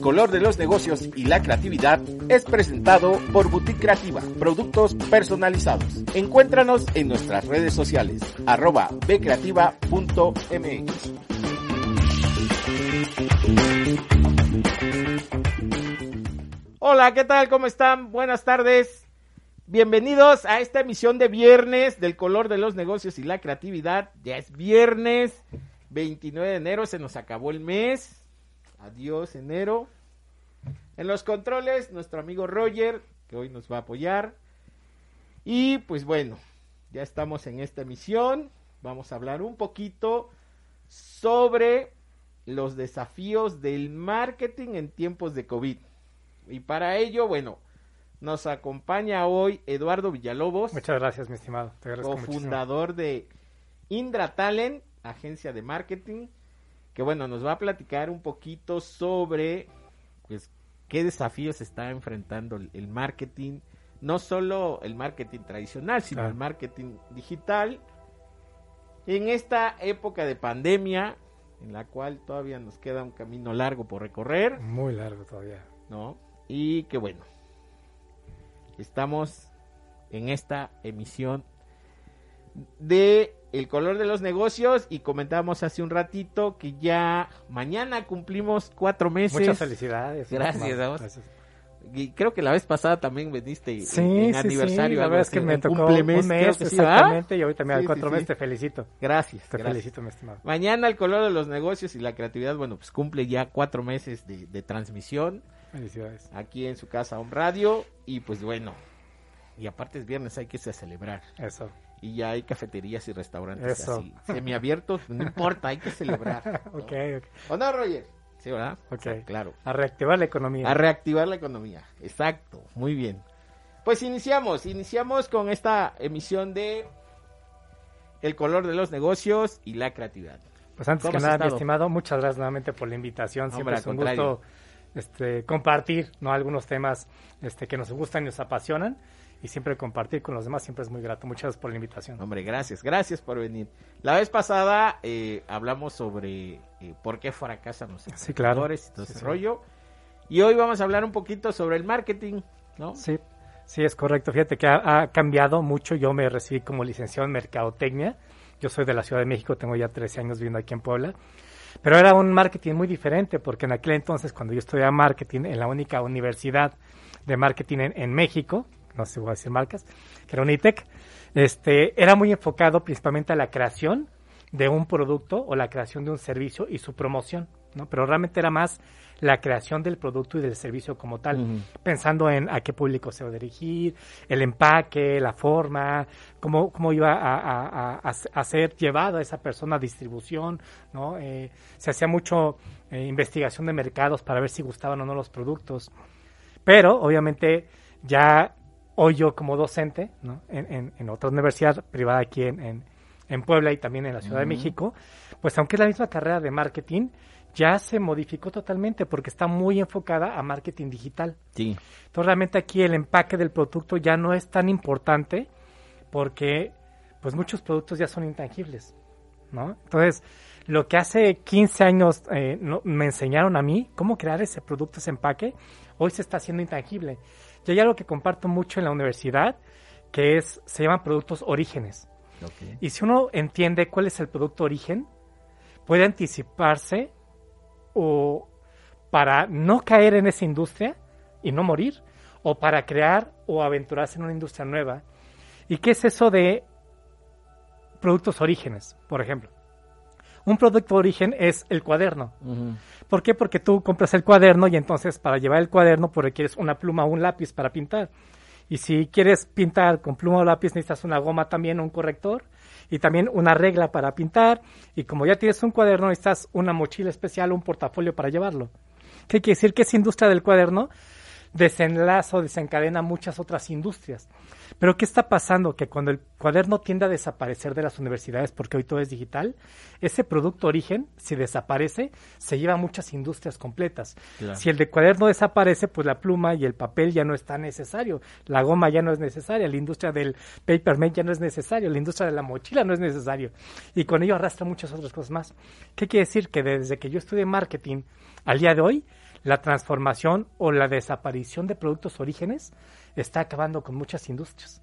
Color de los negocios y la creatividad es presentado por Boutique Creativa, productos personalizados. Encuéntranos en nuestras redes sociales, arroba bcreativa.mx. Hola, ¿qué tal? ¿Cómo están? Buenas tardes. Bienvenidos a esta emisión de viernes del color de los negocios y la creatividad. Ya es viernes 29 de enero, se nos acabó el mes. Adiós, enero. En los controles, nuestro amigo Roger, que hoy nos va a apoyar. Y pues bueno, ya estamos en esta emisión. Vamos a hablar un poquito sobre los desafíos del marketing en tiempos de COVID. Y para ello, bueno, nos acompaña hoy Eduardo Villalobos. Muchas gracias, mi estimado. Te cofundador de Indra Talent, agencia de marketing, que bueno, nos va a platicar un poquito sobre pues qué desafíos está enfrentando el, marketing, no solo el marketing tradicional, sino Claro. el marketing digital. En esta época de pandemia, en la cual todavía nos queda un camino largo por recorrer, Muy largo todavía. ¿no? Y que bueno, estamos en esta emisión de El color de los negocios y comentábamos hace un ratito que ya mañana cumplimos cuatro meses. Muchas felicidades. Gracias, vamos. Gracias. Y creo que la vez pasada también veniste Sí, en, sí, aniversario. sí. La verdad es que me tocó un mes exactamente y ahorita me da cuatro meses. Te felicito. Gracias. Te gracias. felicito, mi estimado. Mañana el color de los negocios y la creatividad, bueno, pues cumple ya cuatro meses de, de transmisión. Felicidades. aquí en su casa Home Radio y pues bueno, y aparte es viernes, hay que irse a celebrar Eso. Y ya hay cafeterías y restaurantes Eso. así, semiabiertos, no importa, hay que celebrar. ¿no? Ok, ok. ¿O no, Roger? Sí, ¿verdad? Ok. O sea, claro. A reactivar la economía. A reactivar la economía, exacto, muy bien. Pues iniciamos, iniciamos con esta emisión de El color de los negocios y la creatividad. pues antes ¿cómo que nada, mi estimado, muchas gracias nuevamente por la invitación. Hombre, Siempre al es un contrario. gusto este, compartir ¿no? algunos temas este, que nos gustan y nos apasionan. Y siempre compartir con los demás siempre es muy grato. Muchas gracias por la invitación. Hombre, gracias, gracias por venir. La vez pasada eh, hablamos sobre eh, por qué fracasan los Sí, claro. emprendedores y todo Sí, ese sí. rollo. Y hoy vamos a hablar un poquito sobre el marketing, ¿no? Sí, sí, es correcto. Fíjate que ha, ha cambiado mucho. Yo me recibí como licenciado en Mercadotecnia. Yo soy de la Ciudad de México, tengo ya 13 años viviendo aquí en Puebla. Pero era un marketing muy diferente, porque en aquel entonces, cuando yo estudiaba marketing en la única universidad de marketing en, en México, no sé si voy a decir marcas, que era Unitec, este, era muy enfocado principalmente a la creación de un producto o la creación de un servicio y su promoción, ¿no? Pero realmente era más la creación del producto y del servicio como tal, pensando en a qué público se va a dirigir, el empaque, la forma, cómo, cómo iba a, a- a- a- ser llevado a esa persona a distribución, ¿no? Eh, se hacía mucho eh, investigación de mercados para ver si gustaban o no los productos. Pero, obviamente, ya hoy yo como docente, ¿no? en, en- en otra universidad privada aquí en, en- en Puebla y también en la Ciudad de. México, pues aunque es la misma carrera de marketing, ya se modificó totalmente porque está muy enfocada a marketing digital. Sí. Entonces realmente aquí el empaque del producto ya no es tan importante porque pues muchos productos ya son intangibles, ¿no? Entonces, lo que hace 15 años eh, no- me enseñaron a mí, cómo crear ese producto, ese empaque, hoy se está haciendo intangible. Y hay algo que comparto mucho en la universidad, que es, se llaman productos orígenes. Y si uno entiende cuál es el producto origen, puede anticiparse o para no caer en esa industria y no morir, o para crear o aventurarse en una industria nueva. ¿Y qué es eso de productos orígenes, por ejemplo? Un producto origen es el cuaderno. ¿Por qué? Porque tú compras el cuaderno y entonces para llevar el cuaderno pues requieres una pluma o un lápiz para pintar. Y si quieres pintar con pluma o lápiz, necesitas una goma también, un corrector y también una regla para pintar. Y como ya tienes un cuaderno, necesitas una mochila especial, un portafolio para llevarlo. ¿Qué quiere decir? Que esa industria del cuaderno desenlaza o desencadena muchas otras industrias. Pero ¿qué está pasando? Que cuando el cuaderno tiende a desaparecer de las universidades, porque hoy todo es digital, ese producto origen, si desaparece, se lleva a muchas industrias completas. Si el de cuaderno desaparece, pues la pluma y el papel ya no está necesario, la goma ya no es necesaria, la industria del papermate ya no es necesario, la industria de la mochila no es necesario. Y con ello arrastra muchas otras cosas más. ¿Qué quiere decir? Que desde que yo estudié marketing al día de hoy, la transformación o la desaparición de productos orígenes está acabando con muchas industrias.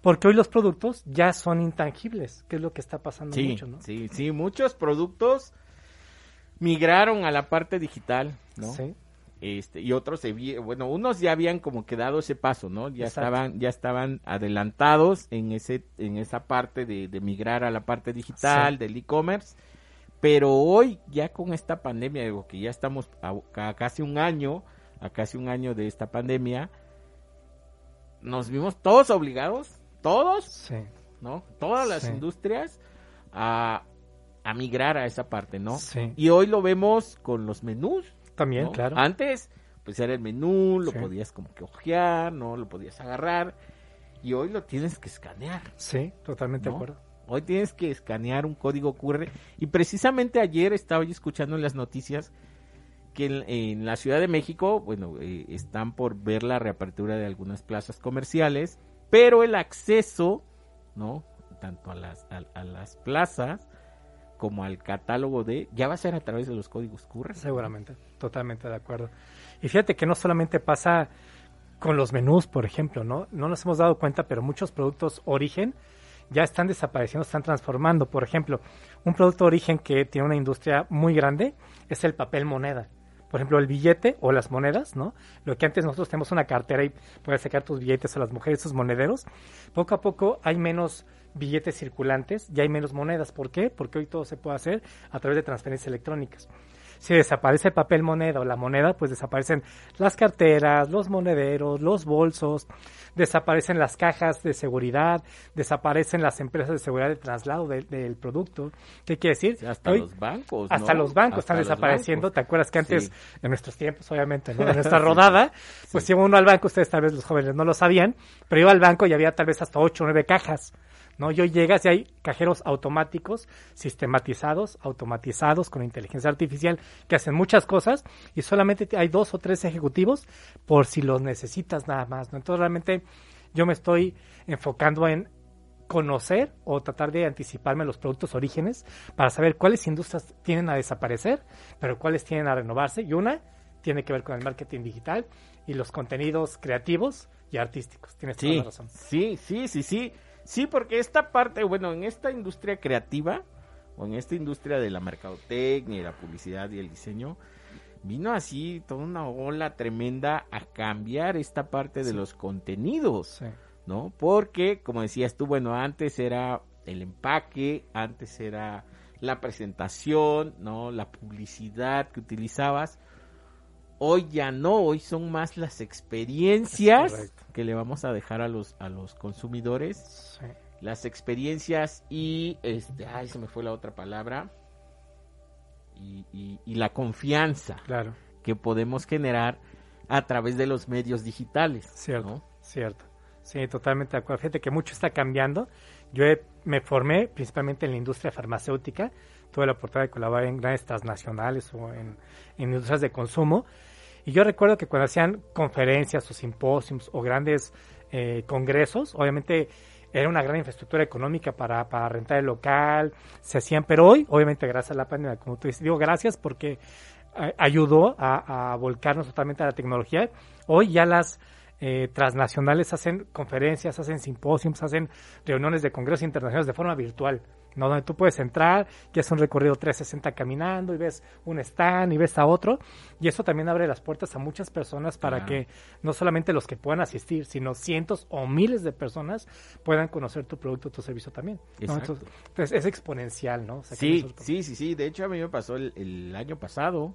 Porque hoy los productos ya son intangibles, que es lo que está pasando mucho, ¿no? Sí, sí, muchos productos migraron a la parte digital, ¿no? Sí. Este, y otros se bueno, unos ya habían como que dado ese paso, ¿no? Ya estaban, ya estaban adelantados en ese, en esa parte de, migrar a la parte digital, del e-commerce pero hoy, ya con esta pandemia, digo que ya estamos a, casi un año, a casi un año de esta pandemia, nos vimos todos obligados, todos, ¿no? Todas las industrias a, a, migrar a esa parte, ¿no? Y hoy lo vemos con los menús. También, claro. Antes, pues era el menú, lo podías como que ojear, ¿no? Lo podías agarrar. Y hoy lo tienes que escanear. Sí, totalmente de acuerdo. Hoy tienes que escanear un código QR. Y precisamente ayer estaba yo escuchando en las noticias que en, la Ciudad de México, bueno, eh, están por ver la reapertura de algunas plazas comerciales, pero el acceso, ¿no? Tanto a las, a, las plazas como al catálogo de, ya va a ser a través de los códigos QR. Seguramente, totalmente de acuerdo. Y fíjate que no solamente pasa con los menús, por ejemplo, ¿no? No nos hemos dado cuenta, pero muchos productos origen ya están desapareciendo, están transformando. Por ejemplo, un producto de origen que tiene una industria muy grande es el papel moneda. Por ejemplo, el billete o las monedas, ¿no? Lo que antes nosotros tenemos una cartera y puedes sacar tus billetes a las mujeres, sus monederos. Poco a poco hay menos billetes circulantes y hay menos monedas. ¿Por qué? Porque hoy todo se puede hacer a través de transferencias electrónicas. Si desaparece el papel moneda o la moneda, pues desaparecen las carteras, los monederos, los bolsos, desaparecen las cajas de seguridad, desaparecen las empresas de seguridad de traslado del producto. ¿Qué quiere decir? hasta los bancos. Hasta los bancos están desapareciendo. ¿Te acuerdas que antes, en nuestros tiempos, obviamente, en nuestra rodada, pues iba uno al banco, ustedes tal vez los jóvenes no lo sabían, pero iba al banco y había tal vez hasta ocho o nueve cajas. ¿No? Yo llegas y hay cajeros automáticos, sistematizados, automatizados con inteligencia artificial que hacen muchas cosas y solamente hay dos o tres ejecutivos por si los necesitas nada más, ¿no? Entonces realmente yo me estoy enfocando en conocer o tratar de anticiparme los productos orígenes para saber cuáles industrias tienen a desaparecer, pero cuáles tienen a renovarse y una tiene que ver con el marketing digital y los contenidos creativos y artísticos. Tienes toda la razón. Sí, sí, sí, sí. Sí, porque esta parte, bueno, en esta industria creativa, o en esta industria de la mercadotecnia y la publicidad y el diseño, vino así toda una ola tremenda a cambiar esta parte de los contenidos, ¿no? Porque, como decías tú, bueno, antes era el empaque, antes era la presentación, ¿no? La publicidad que utilizabas, Hoy ya no, hoy son más las experiencias que le vamos a dejar a los a los consumidores. Las experiencias y este, ay, se me fue la otra palabra. Y, la confianza claro. que podemos generar a través de los medios digitales. Cierto, cierto. Sí, totalmente de acuerdo. Fíjate que mucho está cambiando. Yo me formé principalmente en la industria farmacéutica. Tuve la oportunidad de colaborar en grandes transnacionales o en industrias de consumo. Y yo recuerdo que cuando hacían conferencias o simposios o grandes eh, congresos, obviamente era una gran infraestructura económica para, para rentar el local, se hacían, pero hoy, obviamente gracias a la pandemia, como tú dices, digo gracias porque eh, ayudó a, volcarnos totalmente a la tecnología. Hoy ya las eh, transnacionales hacen conferencias, hacen simposios, hacen reuniones de congresos internacionales de forma virtual. ¿no? Donde tú puedes entrar, y es un recorrido 360 caminando y ves un stand y ves a otro. Y eso también abre las puertas a muchas personas para que no solamente los que puedan asistir, sino cientos o miles de personas puedan conocer tu producto o tu servicio también. Entonces, es exponencial, ¿no? sí, sí, sí, sí. De hecho, a mí me pasó el, año pasado.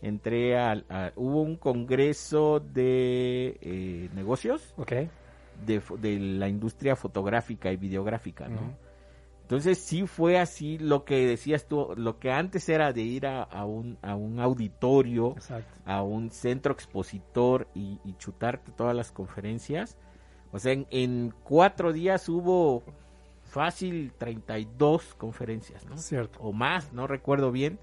Entré al, hubo un congreso de eh, negocios. Okay de, de la industria fotográfica y videográfica, ¿no? Entonces sí fue así lo que decías tú, lo que antes era de ir a, a un, a un auditorio, Exacto. a un centro expositor y, y chutarte todas las conferencias. O sea, en, en cuatro días hubo fácil 32 conferencias, ¿no? Cierto. O más, no recuerdo bien.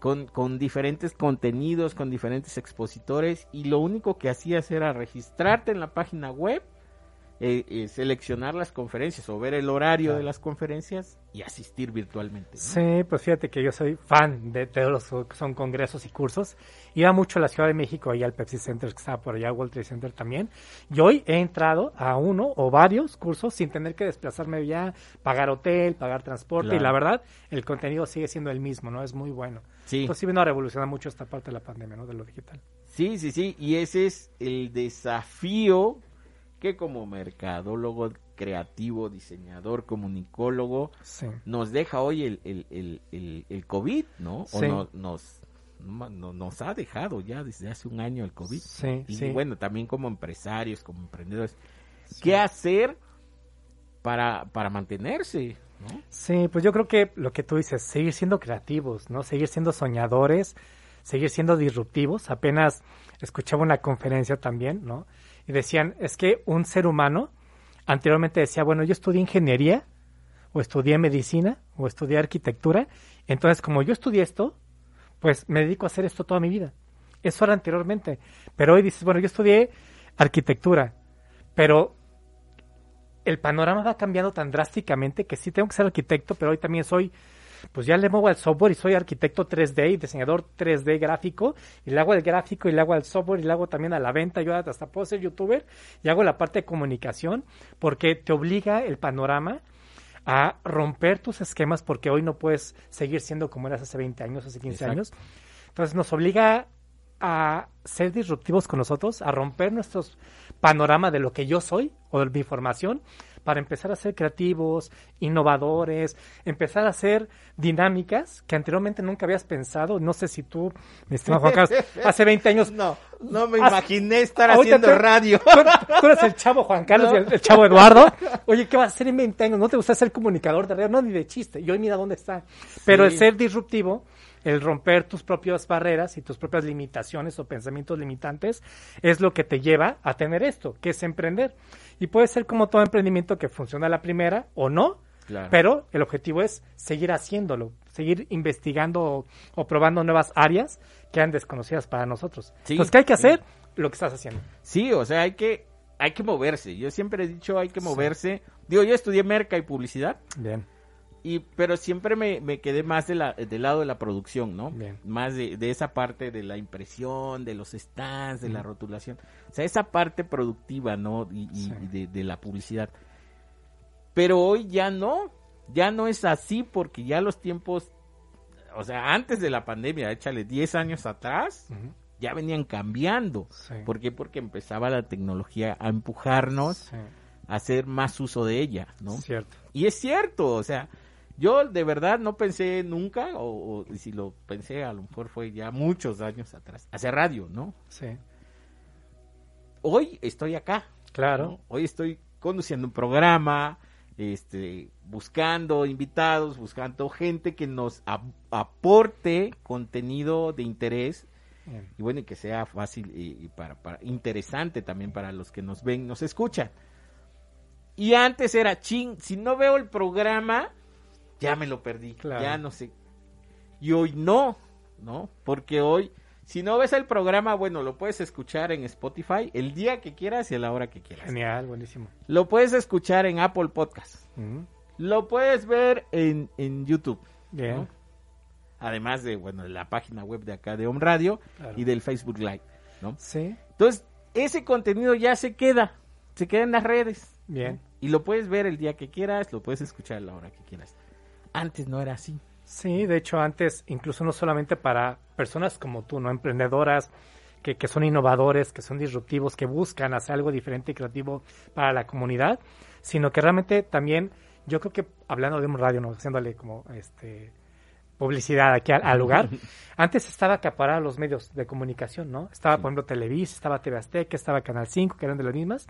Con, con diferentes contenidos, con diferentes expositores. Y lo único que hacías era registrarte en la página web, eh, eh, seleccionar las conferencias o ver el horario Claro. de las conferencias y asistir virtualmente. ¿no? Sí, pues fíjate que yo soy fan de todos los que son congresos y cursos. Iba mucho a la Ciudad de México, ahí al Pepsi Center que estaba por allá, World Trade Center también. Y hoy he entrado a uno o varios cursos sin tener que desplazarme ya, pagar hotel, pagar transporte. Y la verdad, el contenido sigue siendo el mismo, ¿no? Es muy bueno. Sí. Entonces sí vino a revolucionar mucho esta parte de la pandemia, ¿no? De lo digital. Sí, sí, sí, y ese es el desafío que como mercadólogo, creativo, diseñador, comunicólogo, Sí. nos deja hoy el, el, el, el, el COVID, ¿no? O no- nos, no- no- nos ha dejado ya desde hace un año el COVID. Sí, Y bueno, también como empresarios, como emprendedores, ¿qué hacer para, para mantenerse? ¿no? Sí, pues yo creo que lo que tú dices, seguir siendo creativos, ¿no? Seguir siendo soñadores, seguir siendo disruptivos. Apenas escuchaba una conferencia también, ¿no? Y decían, es que un ser humano anteriormente decía, bueno, yo estudié ingeniería, o estudié medicina, o estudié arquitectura. Entonces, como yo estudié esto, pues me dedico a hacer esto toda mi vida. Eso era anteriormente. Pero hoy dices, bueno, yo estudié arquitectura, pero el panorama va cambiando tan drásticamente que sí tengo que ser arquitecto, pero hoy también soy, pues ya le muevo al software y soy arquitecto 3D y diseñador 3D gráfico, y le hago el gráfico y le hago al software y le hago también a la venta, yo hasta puedo ser youtuber y hago la parte de comunicación, porque te obliga el panorama a romper tus esquemas porque hoy no puedes seguir siendo como eras hace 20 años, hace 15 Exacto. años. Entonces nos obliga a ser disruptivos con nosotros, a romper nuestros panorama de lo que yo soy o de mi formación para empezar a ser creativos, innovadores, empezar a hacer dinámicas que anteriormente nunca habías pensado. No sé si tú, mi estimado Juan Carlos, hace 20 años No, no me imaginé estar haciendo radio. Tú, tú eres el chavo Juan Carlos No. y el, el chavo Eduardo. Oye, ¿qué vas a hacer en 20 años? ¿No te gusta ser comunicador de radio? No, ni de chiste. Y hoy mira dónde está. Pero el ser disruptivo, el romper tus propias barreras y tus propias limitaciones o pensamientos limitantes es lo que te lleva a tener esto, que es emprender. Y puede ser como todo emprendimiento que funciona a la primera o no, Claro. pero el objetivo es seguir haciéndolo, seguir investigando o, o probando nuevas áreas que eran desconocidas para nosotros. Sí, Entonces, ¿qué hay que sí. hacer? Lo que estás haciendo. Sí, o sea, hay que, hay que moverse. Yo siempre he dicho hay que moverse. Digo, yo estudié merca y publicidad, Bien. Y, pero siempre me, me quedé más de la, del lado de la producción, ¿no? Bien. Más de, de esa parte de la impresión, de los stands, de la rotulación. O sea, esa parte productiva, ¿no? Y, y- Sí. y de, de la publicidad. Pero hoy ya no, ya no es así porque ya los tiempos, o sea, antes de la pandemia, échale 10 años atrás, ya venían cambiando. Sí. ¿Por qué? Porque empezaba la tecnología a empujarnos Sí. a hacer más uso de ella, ¿no? Cierto. Y es cierto, o sea, yo de verdad no pensé nunca, o, o si lo pensé, a lo mejor fue ya muchos años atrás, hacer radio, ¿no? Sí. Hoy estoy acá, Claro. ¿no? Hoy estoy conduciendo un programa, este, buscando invitados, buscando gente que nos ap- aporte contenido de interés Bien. y bueno, y que sea fácil y, y para, para interesante también para los que nos ven, nos escuchan. Y antes era ching, si no veo el programa, ya me lo perdí, Claro. ya no sé. Y hoy no, ¿no? Porque hoy, si no ves el programa, bueno, lo puedes escuchar en Spotify el día que quieras y a la hora que quieras. Genial, buenísimo. Lo puedes escuchar en Apple Podcast. Ujú. Lo puedes ver en, en YouTube. Bien. ¿no? Además de, bueno, de la página web de acá de Home Radio Claro. y del Facebook Live, ¿no? Sí. Entonces, ese contenido ya se queda, se queda en las redes. Bien. ¿no? Y lo puedes ver el día que quieras, lo puedes escuchar a la hora que quieras. Antes no era así. Sí, de hecho antes, incluso no solamente para personas como tú, ¿no? Emprendedoras, que, que son innovadores, que son disruptivos, que buscan hacer algo diferente y creativo para la comunidad, sino que realmente también, yo creo que hablando de un radio, ¿no? Haciéndole como este publicidad aquí al, al lugar. Antes estaba acaparado los medios de comunicación, ¿no? Estaba, por ejemplo, Televisa, estaba TV Azteca, estaba Canal 5, que eran de las mismas,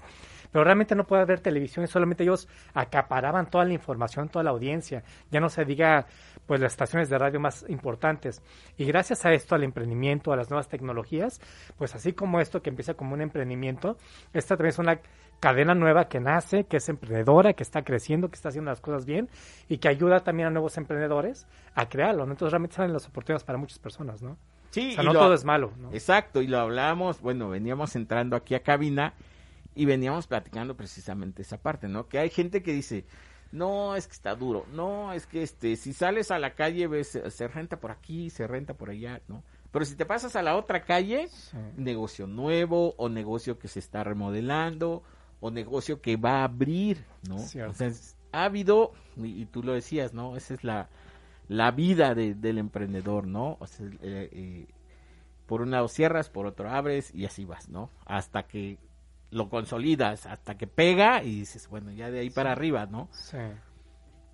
pero realmente no puede haber televisión, solamente ellos acaparaban toda la información, toda la audiencia, ya no se diga, pues, las estaciones de radio más importantes. Y gracias a esto, al emprendimiento, a las nuevas tecnologías, pues así como esto que empieza como un emprendimiento, esta también es una cadena nueva que nace, que es emprendedora, que está creciendo, que está haciendo las cosas bien y que ayuda también a nuevos emprendedores a crearlo. ¿no? Entonces realmente salen las oportunidades para muchas personas, ¿no? Sí, O sea, no lo- todo es malo, ¿no? Exacto, y lo hablábamos, bueno, veníamos entrando aquí a cabina y veníamos platicando precisamente esa parte, ¿no? Que hay gente que dice, no, es que está duro, no, es que este, si sales a la calle ves, se renta por aquí, se renta por allá, ¿no? Pero si te pasas a la otra calle, Sí. negocio nuevo o negocio que se está remodelando o negocio que va a abrir, ¿no? Cierto. O sea, es- ha habido, y, y tú lo decías, ¿no? Esa es la, la vida de- del emprendedor, ¿no? O sea, eh, eh, por un lado cierras, por otro abres y así vas, ¿no? Hasta que lo consolidas, hasta que pega y dices, bueno, ya de ahí para arriba, ¿no? Sí.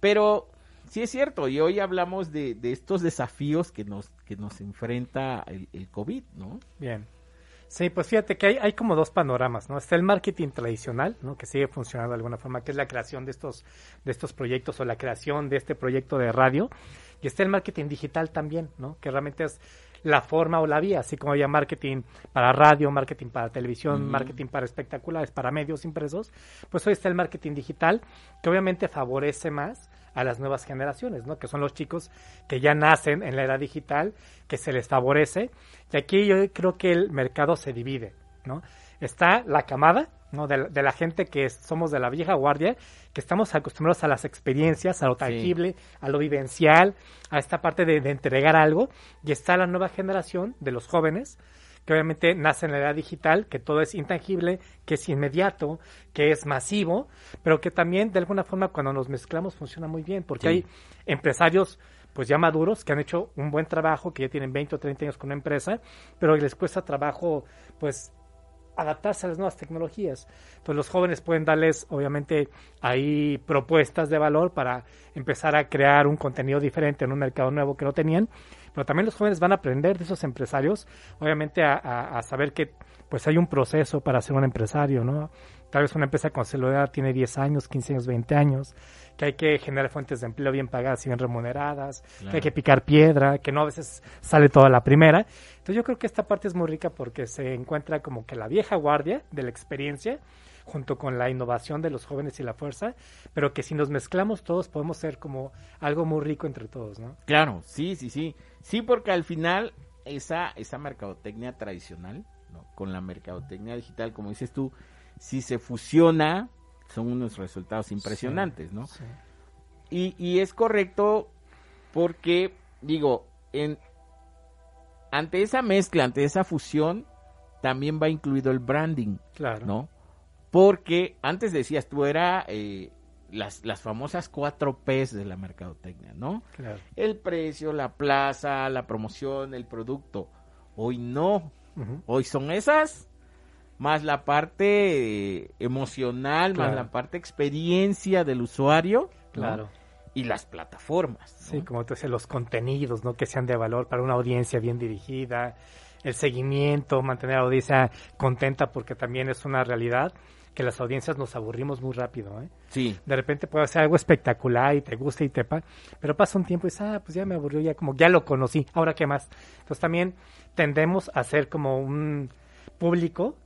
Pero sí es cierto, y hoy hablamos de, de estos desafíos que nos, que nos enfrenta el, el COVID, ¿no? Bien. Sí, pues fíjate que hay, hay como dos panoramas, ¿no? Está el marketing tradicional, ¿no? Que sigue funcionando de alguna forma, que es la creación de estos, de estos proyectos o la creación de este proyecto de radio. Y está el marketing digital también, ¿no? Que realmente es la forma o la vía, así como había marketing para radio, marketing para televisión, marketing para espectaculares, para medios impresos, pues hoy está el marketing digital, que obviamente favorece más a las nuevas generaciones, ¿no? Que son los chicos que ya nacen en la era digital, que se les favorece. Y aquí yo creo que el mercado se divide, ¿no? Está la camada, ¿no? De, la- de la gente que somos de la vieja guardia, que estamos acostumbrados a las experiencias, a lo tangible, a lo vivencial, a esta parte de, de entregar algo. Y está la nueva generación de los jóvenes, que obviamente nace en la era digital, que todo es intangible, que es inmediato, que es masivo, pero que también de alguna forma cuando nos mezclamos funciona muy bien, porque Sí. hay empresarios pues ya maduros que han hecho un buen trabajo, que ya tienen 20 o 30 años con una empresa, pero les cuesta trabajo pues adaptarse a las nuevas tecnologías. Entonces los jóvenes pueden darles, obviamente, ahí propuestas de valor para empezar a crear un contenido diferente en un mercado nuevo que no tenían, pero también los jóvenes van a aprender de esos empresarios, obviamente a, a- a saber que pues hay un proceso para ser un empresario, ¿no? Tal vez una empresa con celular tiene 10 años, 15 años, 20 años, que hay que generar fuentes de empleo bien pagadas y bien remuneradas, que hay que picar piedra, que no a veces sale toda la primera. Entonces yo creo que esta parte es muy rica porque se encuentra como que la vieja guardia de la experiencia junto con la innovación de los jóvenes y la fuerza, pero que si nos mezclamos todos podemos ser como algo muy rico entre todos, ¿no? Claro, sí, sí, sí. Sí, porque al final esa, esa mercadotecnia tradicional, ¿no? con la mercadotecnia digital, como dices tú, si se fusiona, son unos resultados impresionantes, ¿no? Sí. Y, y es correcto porque, digo, en, ante esa mezcla, ante esa fusión, también va incluido el branding, Claro. ¿no? Porque antes decías tú, era eh, las, las famosas cuatro P's de la mercadotecnia, ¿no? Claro. El precio, la plaza, la promoción, el producto. Hoy no, hoy son esas, más la parte emocional, más la parte experiencia del usuario, ¿no? Claro. y las plataformas. ¿no? Sí, como tú dices, los contenidos, ¿no? Que sean de valor para una audiencia bien dirigida, el seguimiento, mantener a la audiencia contenta porque también es una realidad que las audiencias nos aburrimos muy rápido, ¿eh? Sí, De repente puede ser algo espectacular y te gusta y te pa, pero pasa un tiempo y dices, ah, pues ya me aburrió, ya como ya lo conocí, ahora qué más. Entonces también tendemos a ser como un público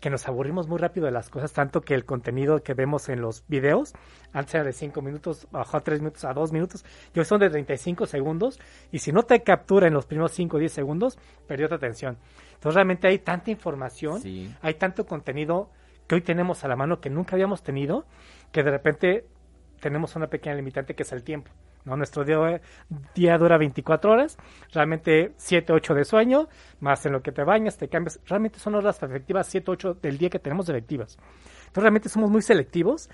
que nos aburrimos muy rápido de las cosas, tanto que el contenido que vemos en los videos, antes era de 5 minutos, bajó a 3 minutos, a 2 minutos, y hoy son de 35 segundos, y si no te captura en los primeros 5 o 10 segundos, perdió tu atención. Entonces realmente hay tanta información, sí. hay tanto contenido hoy tenemos a la mano que nunca habíamos tenido, que de repente tenemos una pequeña limitante que es el tiempo. ¿no? Nuestro día, día dura 24 horas, realmente 7, 8 de sueño, más en lo que te bañas, te cambias. Realmente son horas efectivas, 7, 8 del día que tenemos efectivas. Entonces realmente somos muy selectivos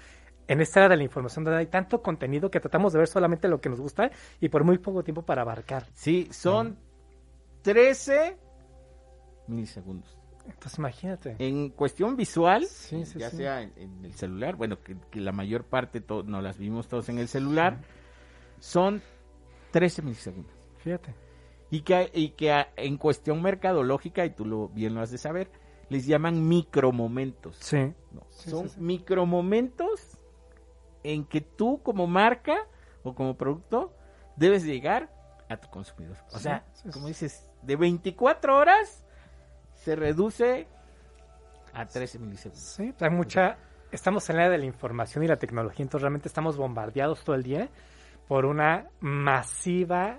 en esta era de la información, donde hay tanto contenido que tratamos de ver solamente lo que nos gusta y por muy poco tiempo para abarcar. Sí, son 13 milisegundos. Entonces imagínate. En cuestión visual, Sí, sí, ya sí. sea en, en el celular, bueno, que, que la mayor parte nos las vimos todos en el celular, son 13 milisegundos. Fíjate. Y que, y que a- en cuestión mercadológica, y tú lo, bien lo has de saber, les llaman micromomentos. Sí. No, son micromomentos en que tú como marca o como producto debes llegar a tu consumidor. O sea, como dices, de 24 horas se reduce a 13 milisegundos. Sí, hay mucha. Estamos en la era de la información y la tecnología, entonces realmente estamos bombardeados todo el día por una masiva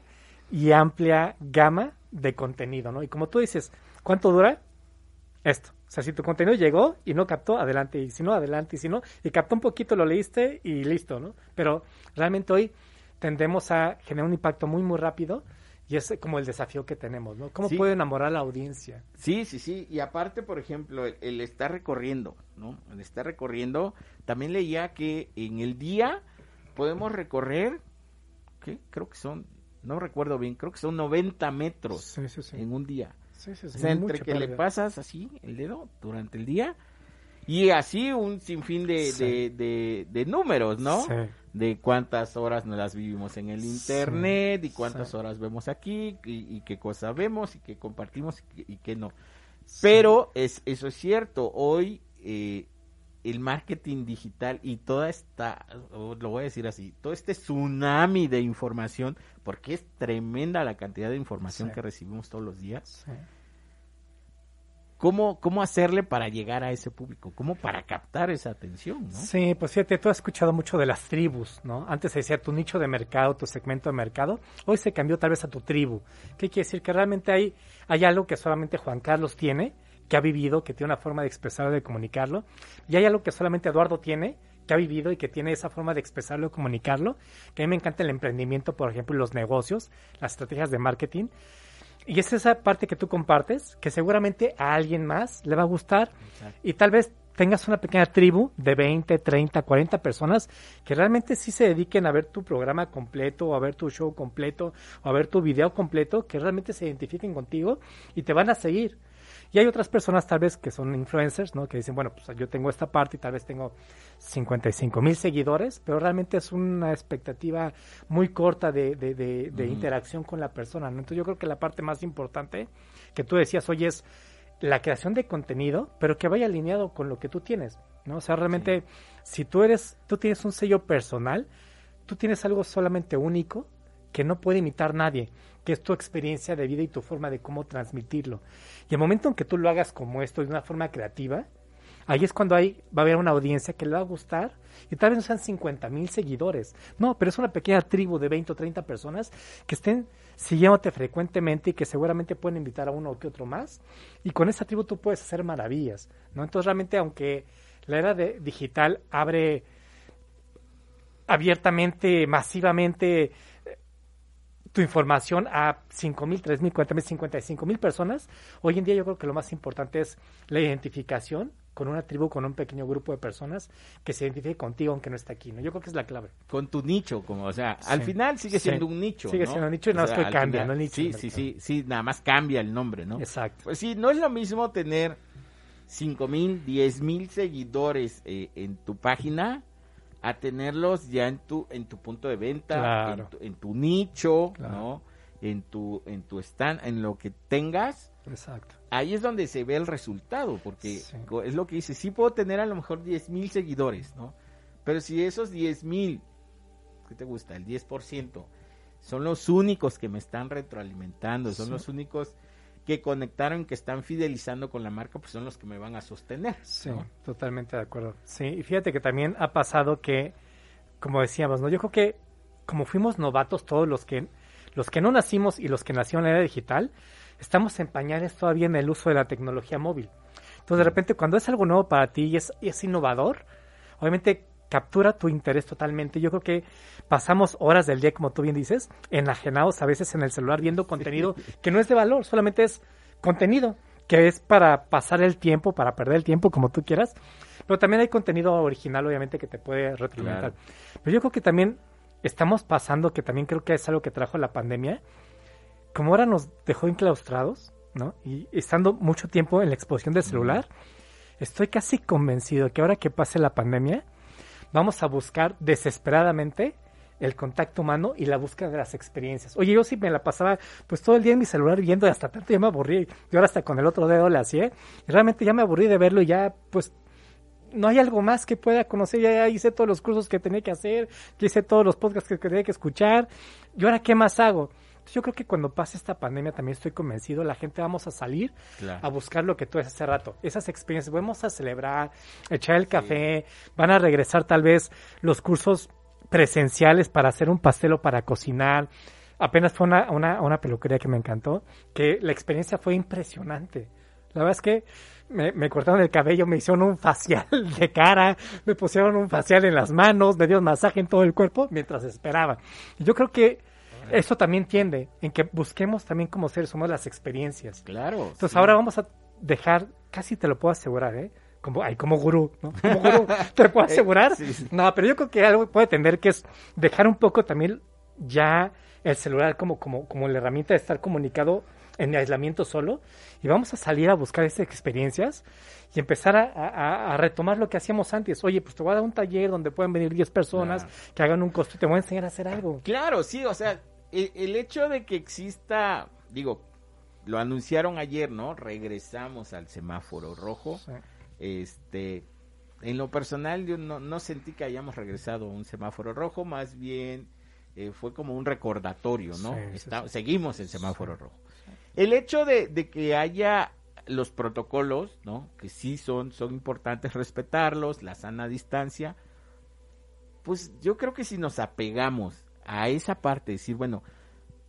y amplia gama de contenido, ¿no? Y como tú dices, ¿cuánto dura? Esto. O sea, si tu contenido llegó y no captó, adelante. Y si no, adelante. Y si no, y captó un poquito, lo leíste y listo, ¿no? Pero realmente hoy tendemos a generar un impacto muy, muy rápido y es como el desafío que tenemos, ¿no? ¿Cómo Sí. puede enamorar a la audiencia? Sí, sí, sí. Y aparte, por ejemplo, el, el estar recorriendo, ¿no? El estar recorriendo, también leía que en el día podemos recorrer, ¿qué? Creo que son, no recuerdo bien, creo que son 90 metros Sí, sí, sí. en un día. Sí, sí, O sí, sea, entre que le pasas así el dedo durante el día y así un sinfín de, Sí. de, de, de números, ¿no? Sí. De cuántas horas nos las vivimos en el Sí, internet y cuántas horas vemos aquí y, y qué cosas vemos y qué compartimos y qué, y qué no. Pero es, eso es cierto, hoy eh, el marketing digital y toda esta, lo voy a decir así, todo este tsunami de información, porque es tremenda la cantidad de información que recibimos todos los días, Sí. ¿Cómo, cómo hacerle para llegar a ese público? ¿Cómo para captar esa atención? ¿no? Sí, pues fíjate, tú has escuchado mucho de las tribus, ¿no? Antes se decía tu nicho de mercado, tu segmento de mercado. Hoy se cambió tal vez a tu tribu. ¿Qué quiere decir? Que realmente hay, hay algo que solamente Juan Carlos tiene, que ha vivido, que tiene una forma de expresarlo, de comunicarlo. Y hay algo que solamente Eduardo tiene, que ha vivido y que tiene esa forma de expresarlo y comunicarlo. Que a mí me encanta el emprendimiento, por ejemplo, los negocios, las estrategias de marketing. Y es esa parte que tú compartes, que seguramente a alguien más le va a gustar Exacto. y tal vez tengas una pequeña tribu de 20, 30, 40 personas que realmente sí se dediquen a ver tu programa completo o a ver tu show completo o a ver tu video completo, que realmente se identifiquen contigo y te van a seguir. Y hay otras personas tal vez que son influencers, ¿no? Que dicen, bueno, pues yo tengo esta parte y tal vez tengo 55 mil seguidores, pero realmente es una expectativa muy corta de, de, de- de interacción con la persona, ¿no? Entonces yo creo que la parte más importante que tú decías hoy es la creación de contenido, pero que vaya alineado con lo que tú tienes, ¿no? O sea, realmente, si tú eres, tú tienes un sello personal, tú tienes algo solamente único que no puede imitar nadie, que es tu experiencia de vida y tu forma de cómo transmitirlo. Y el momento en que tú lo hagas como esto, de una forma creativa, ahí es cuando hay, va a haber una audiencia que le va a gustar y tal vez no sean 50 mil seguidores. No, pero es una pequeña tribu de 20 o 30 personas que estén siguiéndote frecuentemente y que seguramente pueden invitar a uno o que otro más. Y con esa tribu tú puedes hacer maravillas, ¿no? Entonces realmente aunque la era digital abre abiertamente, masivamente tu información a 5.000, 3.000, 40.000, 55.000 personas, hoy en día yo creo que lo más importante es la identificación con una tribu, con un pequeño grupo de personas que se identifique contigo aunque no esté aquí, ¿no? Yo creo que es la clave. Con tu nicho, como, o sea, al final sigue Sí. siendo un nicho. Sigue ¿no? siendo un nicho y nada más que cambia, final- ¿no? El nicho Sí, sí, sí, sí, nada más cambia el nombre, ¿no? Exacto. Pues sí, no es lo mismo tener 5 mil, 10 mil seguidores eh, en tu página a tenerlos ya en tu en tu punto de venta, Claro. en, tu, en tu nicho, Claro. ¿no? En tu en tu stand, en lo que tengas. Exacto. Ahí es donde se ve el resultado, porque Sí. es lo que dice, sí puedo tener a lo mejor 10 mil seguidores, ¿no? Pero si esos 10 mil, ¿qué te gusta? El 10%, son los únicos que me están retroalimentando, son Sí. los únicos que conectaron, que están fidelizando con la marca, pues son los que me van a sostener. Sí, ¿no? totalmente de acuerdo. Sí, y fíjate que también ha pasado que, como decíamos, ¿no? Yo creo que como fuimos novatos todos los que los que no nacimos y los que nacieron en la era digital, estamos en pañales todavía en el uso de la tecnología móvil. Entonces, de repente, cuando es algo nuevo para ti y es, y es innovador, obviamente captura tu interés totalmente. Yo creo que pasamos horas del día, como tú bien dices, enajenados a veces en el celular viendo contenido que no es de valor, solamente es contenido que es para pasar el tiempo, para perder el tiempo, como tú quieras. Pero también hay contenido original, obviamente, que te puede retroalimentar. Pero yo creo que también estamos pasando, que también creo que es algo que trajo la pandemia, como ahora nos dejó enclaustrados, ¿no? Y estando mucho tiempo en la exposición del celular, estoy casi convencido que ahora que pase la pandemia, vamos a buscar desesperadamente el contacto humano y la búsqueda de las experiencias. Oye, yo sí me la pasaba pues todo el día en mi celular viendo hasta tanto ya me aburrí. Yo ahora hasta con el otro dedo le hacía y realmente ya me aburrí de verlo y ya pues no hay algo más que pueda conocer. Ya hice todos los cursos que tenía que hacer, ya hice todos los podcasts que tenía que escuchar. ¿Y ahora qué más hago? Yo creo que cuando pase esta pandemia también estoy convencido, la gente vamos a salir a buscar lo que tú hace rato, esas experiencias, vamos a celebrar, echar el café, van a regresar tal vez los cursos presenciales para hacer un pastel o para cocinar. Apenas fue una, una, una peluquería que me encantó, que la experiencia fue impresionante. La verdad es que me, me, cortaron el cabello, me hicieron un facial de cara, me pusieron un facial en las manos, me dieron masaje en todo el cuerpo mientras esperaba. Yo creo que eso también tiende en que busquemos también como seres humanos las experiencias. Claro. Entonces ahora vamos a dejar, casi te lo puedo asegurar, ¿eh? Como, ay, como gurú, ¿no? Como gurú, ¿te lo puedo asegurar? No, pero yo creo que algo puede tender que es dejar un poco también ya el celular como, como, como la herramienta de estar comunicado en aislamiento solo y vamos a salir a buscar esas experiencias y empezar a, retomar lo que hacíamos antes. Oye, pues te voy a dar un taller donde pueden venir 10 personas que hagan un costo y te voy a enseñar a hacer algo. Claro, sí, o sea, el, hecho de que exista, digo, lo anunciaron ayer, ¿no? Regresamos al semáforo rojo. Este, en lo personal yo no, sentí que hayamos regresado a un semáforo rojo, más bien eh, fue como un recordatorio, ¿no? seguimos en semáforo rojo. El hecho de, de, que haya los protocolos, ¿no? Que sí son, son importantes respetarlos, la sana distancia, pues yo creo que si nos apegamos a esa parte, decir, bueno,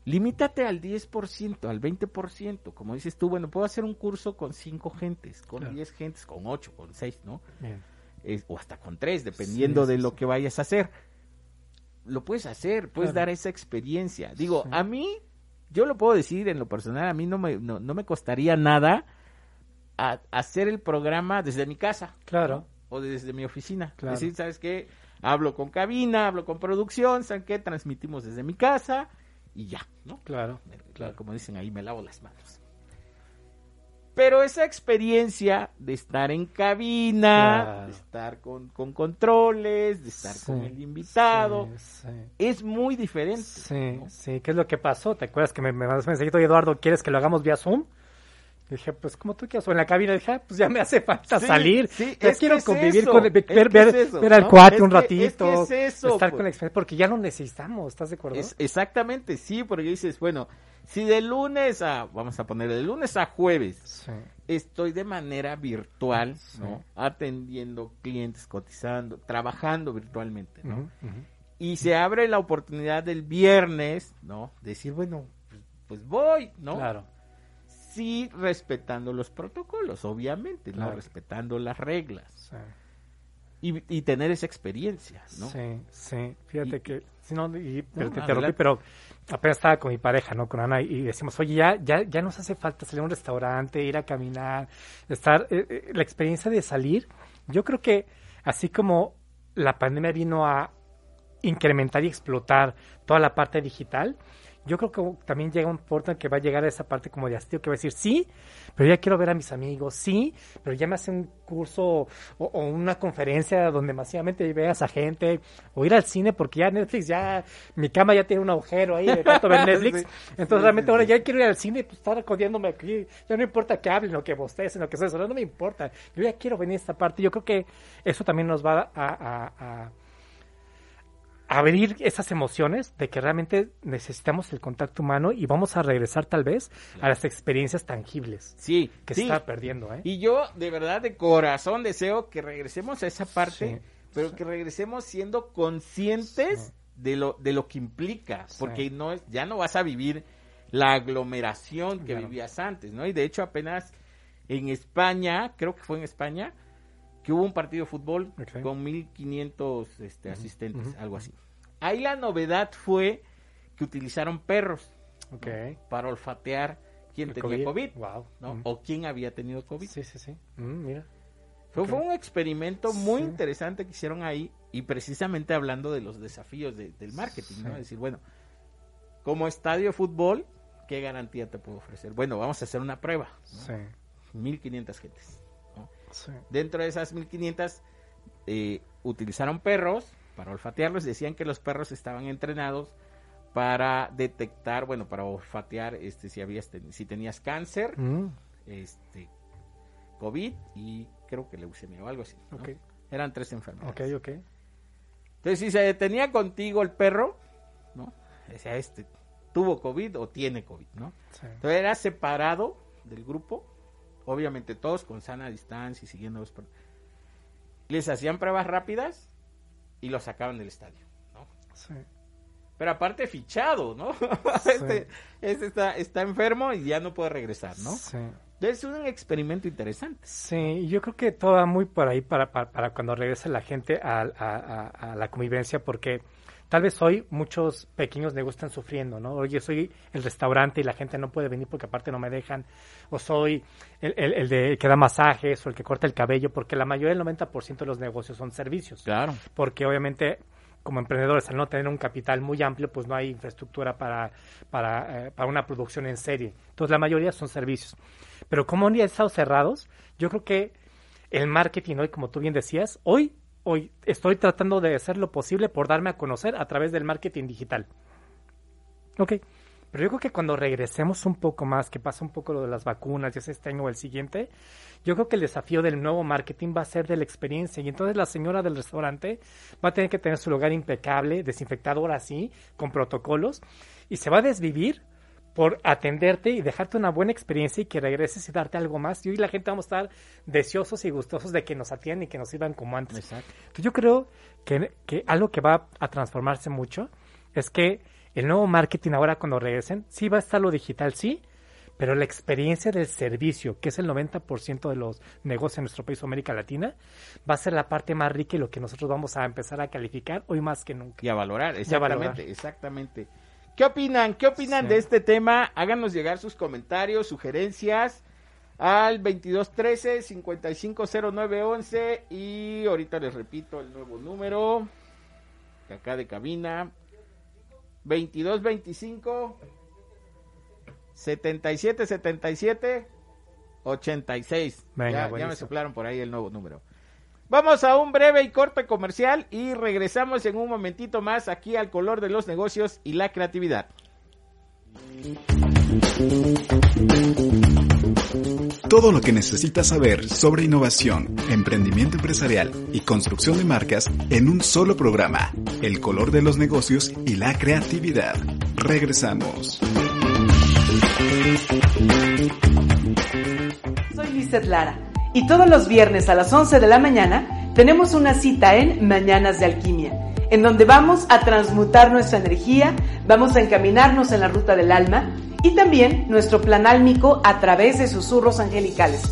limítate al 10%, al 20%, como dices tú, bueno, puedo hacer un curso con 5 gentes, con 10 gentes, con 8, con 6, ¿no? o hasta con 3, dependiendo de lo que vayas a hacer. Lo puedes hacer, puedes dar esa experiencia. Digo, a mí, yo lo puedo decir en lo personal, a mí no me, no, me costaría nada hacer el programa desde mi casa. Claro. O desde mi oficina. Claro. Decir, ¿sabes qué? Hablo con cabina, hablo con producción, ¿saben qué? Transmitimos desde mi casa y ya, ¿no? Claro, claro. Como dicen ahí, me lavo las manos. Pero esa experiencia de estar en cabina, de estar con, controles, de estar con el invitado, es muy diferente. Sí, sí. ¿Qué es lo que pasó? ¿Te acuerdas que me, me mandaste un mensajito, Eduardo, ¿quieres que lo hagamos vía Zoom? Dije, pues como tú quieras, o en la cabina, dije, ah, pues ya me hace falta salir. Sí, ya quiero convivir con, ver, ver, ver al cuate un ratito, estar con la experiencia, porque ya lo necesitamos, ¿estás de acuerdo? exactamente, sí, porque dices, bueno, si de lunes a, vamos a poner de lunes a jueves, estoy de manera virtual, ¿no? Atendiendo clientes, cotizando, trabajando virtualmente, ¿no? Y se abre la oportunidad del viernes, ¿no? Decir, bueno, pues, pues voy, ¿no? Claro sí respetando los protocolos, obviamente, ¿no? Respetando las reglas. Y, tener esa experiencia, ¿no? Sí, sí. Fíjate que, si no, y, pero te interrumpí, pero apenas estaba con mi pareja, ¿no? Con Ana, y decimos, oye, ya, ya, ya nos hace falta salir a un restaurante, ir a caminar, estar, eh, eh, la experiencia de salir, yo creo que así como la pandemia vino a incrementar y explotar toda la parte digital, yo creo que también llega un punto en que va a llegar a esa parte como de hastío que va a decir, sí, pero ya quiero ver a mis amigos, sí, pero ya me hace un curso o, una conferencia donde masivamente veas a gente, o ir al cine porque ya Netflix, ya mi cama ya tiene un agujero ahí de tanto ver Netflix, entonces realmente ahora ya quiero ir al cine, pues estar acodiéndome aquí, ya no importa que hablen o que bostecen o que sea, eso no me importa, yo ya quiero venir a esta parte, yo creo que eso también nos va a abrir esas emociones de que realmente necesitamos el contacto humano y vamos a regresar tal vez a las experiencias tangibles sí, que se está perdiendo. ¿eh? Y yo de verdad de corazón deseo que regresemos a esa parte, pero que regresemos siendo conscientes de lo de lo que implica, porque no es, ya no vas a vivir la aglomeración que vivías antes, ¿no? Y de hecho apenas en España, creo que fue en España, que hubo un partido de fútbol con 1500 este, asistentes, algo así. Ahí la novedad fue que utilizaron perros para olfatear quién tenía COVID, o quién había tenido COVID. Sí, sí, sí. Mm, mira. Fue, fue, un experimento muy interesante que hicieron ahí y precisamente hablando de los desafíos del marketing, ¿no? Es decir, bueno, como estadio de fútbol, ¿qué garantía te puedo ofrecer? Bueno, vamos a hacer una prueba. Sí. 1500 gentes. Dentro de esas 1500 eh, utilizaron perros para olfatearlos. Decían que los perros estaban entrenados para detectar, bueno, para olfatear este si habías si tenías cáncer, Mm, este COVID y creo que leucemia o algo así. Eran tres enfermedades. ok, ok. Entonces, si se detenía contigo el perro, ¿no? Decía, este tuvo COVID o tiene COVID, ¿no? Sí. Entonces era separado del grupo, obviamente todos con sana distancia y siguiendo los... Les hacían pruebas rápidas y los sacaban del estadio, ¿no? Sí. Pero aparte fichado, ¿no? este este está, está enfermo y ya no puede regresar, ¿no? Sí. Es un experimento interesante. Sí, yo creo que todo va muy por ahí para, para, para cuando regrese la gente a, a- a- a la convivencia, porque tal vez hoy muchos pequeños negocios están sufriendo, ¿no? Oye, soy el restaurante y la gente no puede venir porque aparte no me dejan, o soy el, el- el de que da masajes o el que corta el cabello, porque la mayoría del 90% de los negocios son servicios. Claro. porque obviamente como emprendedores al no tener un capital muy amplio pues no hay infraestructura para para, eh, para una producción en serie entonces la mayoría son servicios pero como han estado cerrados yo creo que el marketing hoy como tú bien decías hoy hoy estoy tratando de hacer lo posible por darme a conocer a través del marketing digital Ok, pero yo creo que cuando regresemos un poco más, que pasa un poco lo de las vacunas, ya sea este año o el siguiente, yo creo que el desafío del nuevo marketing va a ser de la experiencia. Y entonces la señora del restaurante va a tener que tener su lugar impecable, desinfectado ahora sí, con protocolos, y se va a desvivir por atenderte y dejarte una buena experiencia y que regreses y darte algo más. Y hoy la gente vamos a estar deseosos y gustosos de que nos atiendan y que nos sirvan como antes. Exacto. Entonces, yo creo que, que algo que va a transformarse mucho es que el nuevo marketing ahora cuando regresen, sí va a estar lo digital, sí, pero la experiencia del servicio, que es el 90% de los negocios en nuestro país o América Latina, va a ser la parte más rica y lo que nosotros vamos a empezar a calificar hoy más que nunca. Y a valorar, Y a exactamente, valorar. exactamente. ¿Qué opinan? ¿Qué opinan Sí. de este tema? Háganos llegar sus comentarios, sugerencias al 2213 550911 y ahorita les repito el nuevo número de acá de cabina 2225 7777 86. Venga, ya, ya me soplaron por ahí el nuevo número. Vamos a un breve y corto comercial y regresamos en un momentito más aquí al color de los negocios y la creatividad. Todo lo que necesitas saber sobre innovación, emprendimiento empresarial y construcción de marcas en un solo programa. El color de los negocios y la creatividad. Regresamos. Soy Lizeth Lara y todos los viernes a las 11 de la mañana tenemos una cita en Mañanas de Alquimia, en donde vamos a transmutar nuestra energía, vamos a encaminarnos en la ruta del alma y también nuestro plan álmico a través de susurros angelicales.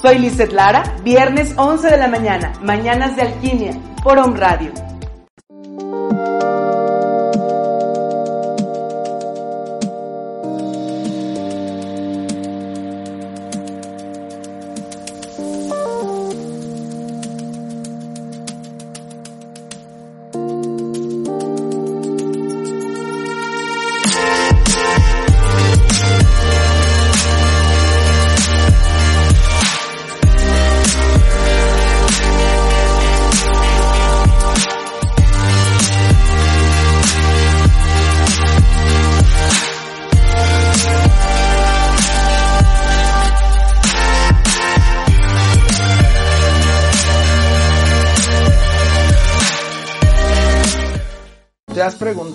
Soy Lizeth Lara, viernes 11 de la mañana, Mañanas de Alquimia, por Home Radio.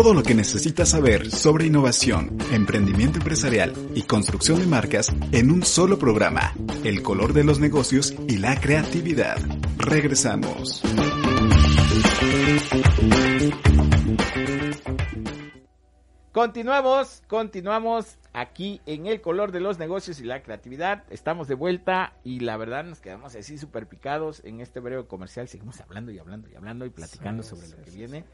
Todo lo que necesitas saber sobre innovación, emprendimiento empresarial y construcción de marcas en un solo programa. El color de los negocios y la creatividad. Regresamos. Continuamos, continuamos aquí en el color de los negocios y la creatividad. Estamos de vuelta y la verdad nos quedamos así súper picados en este breve comercial. Seguimos hablando y hablando y hablando y platicando Sí, sobre sí, lo que sí, viene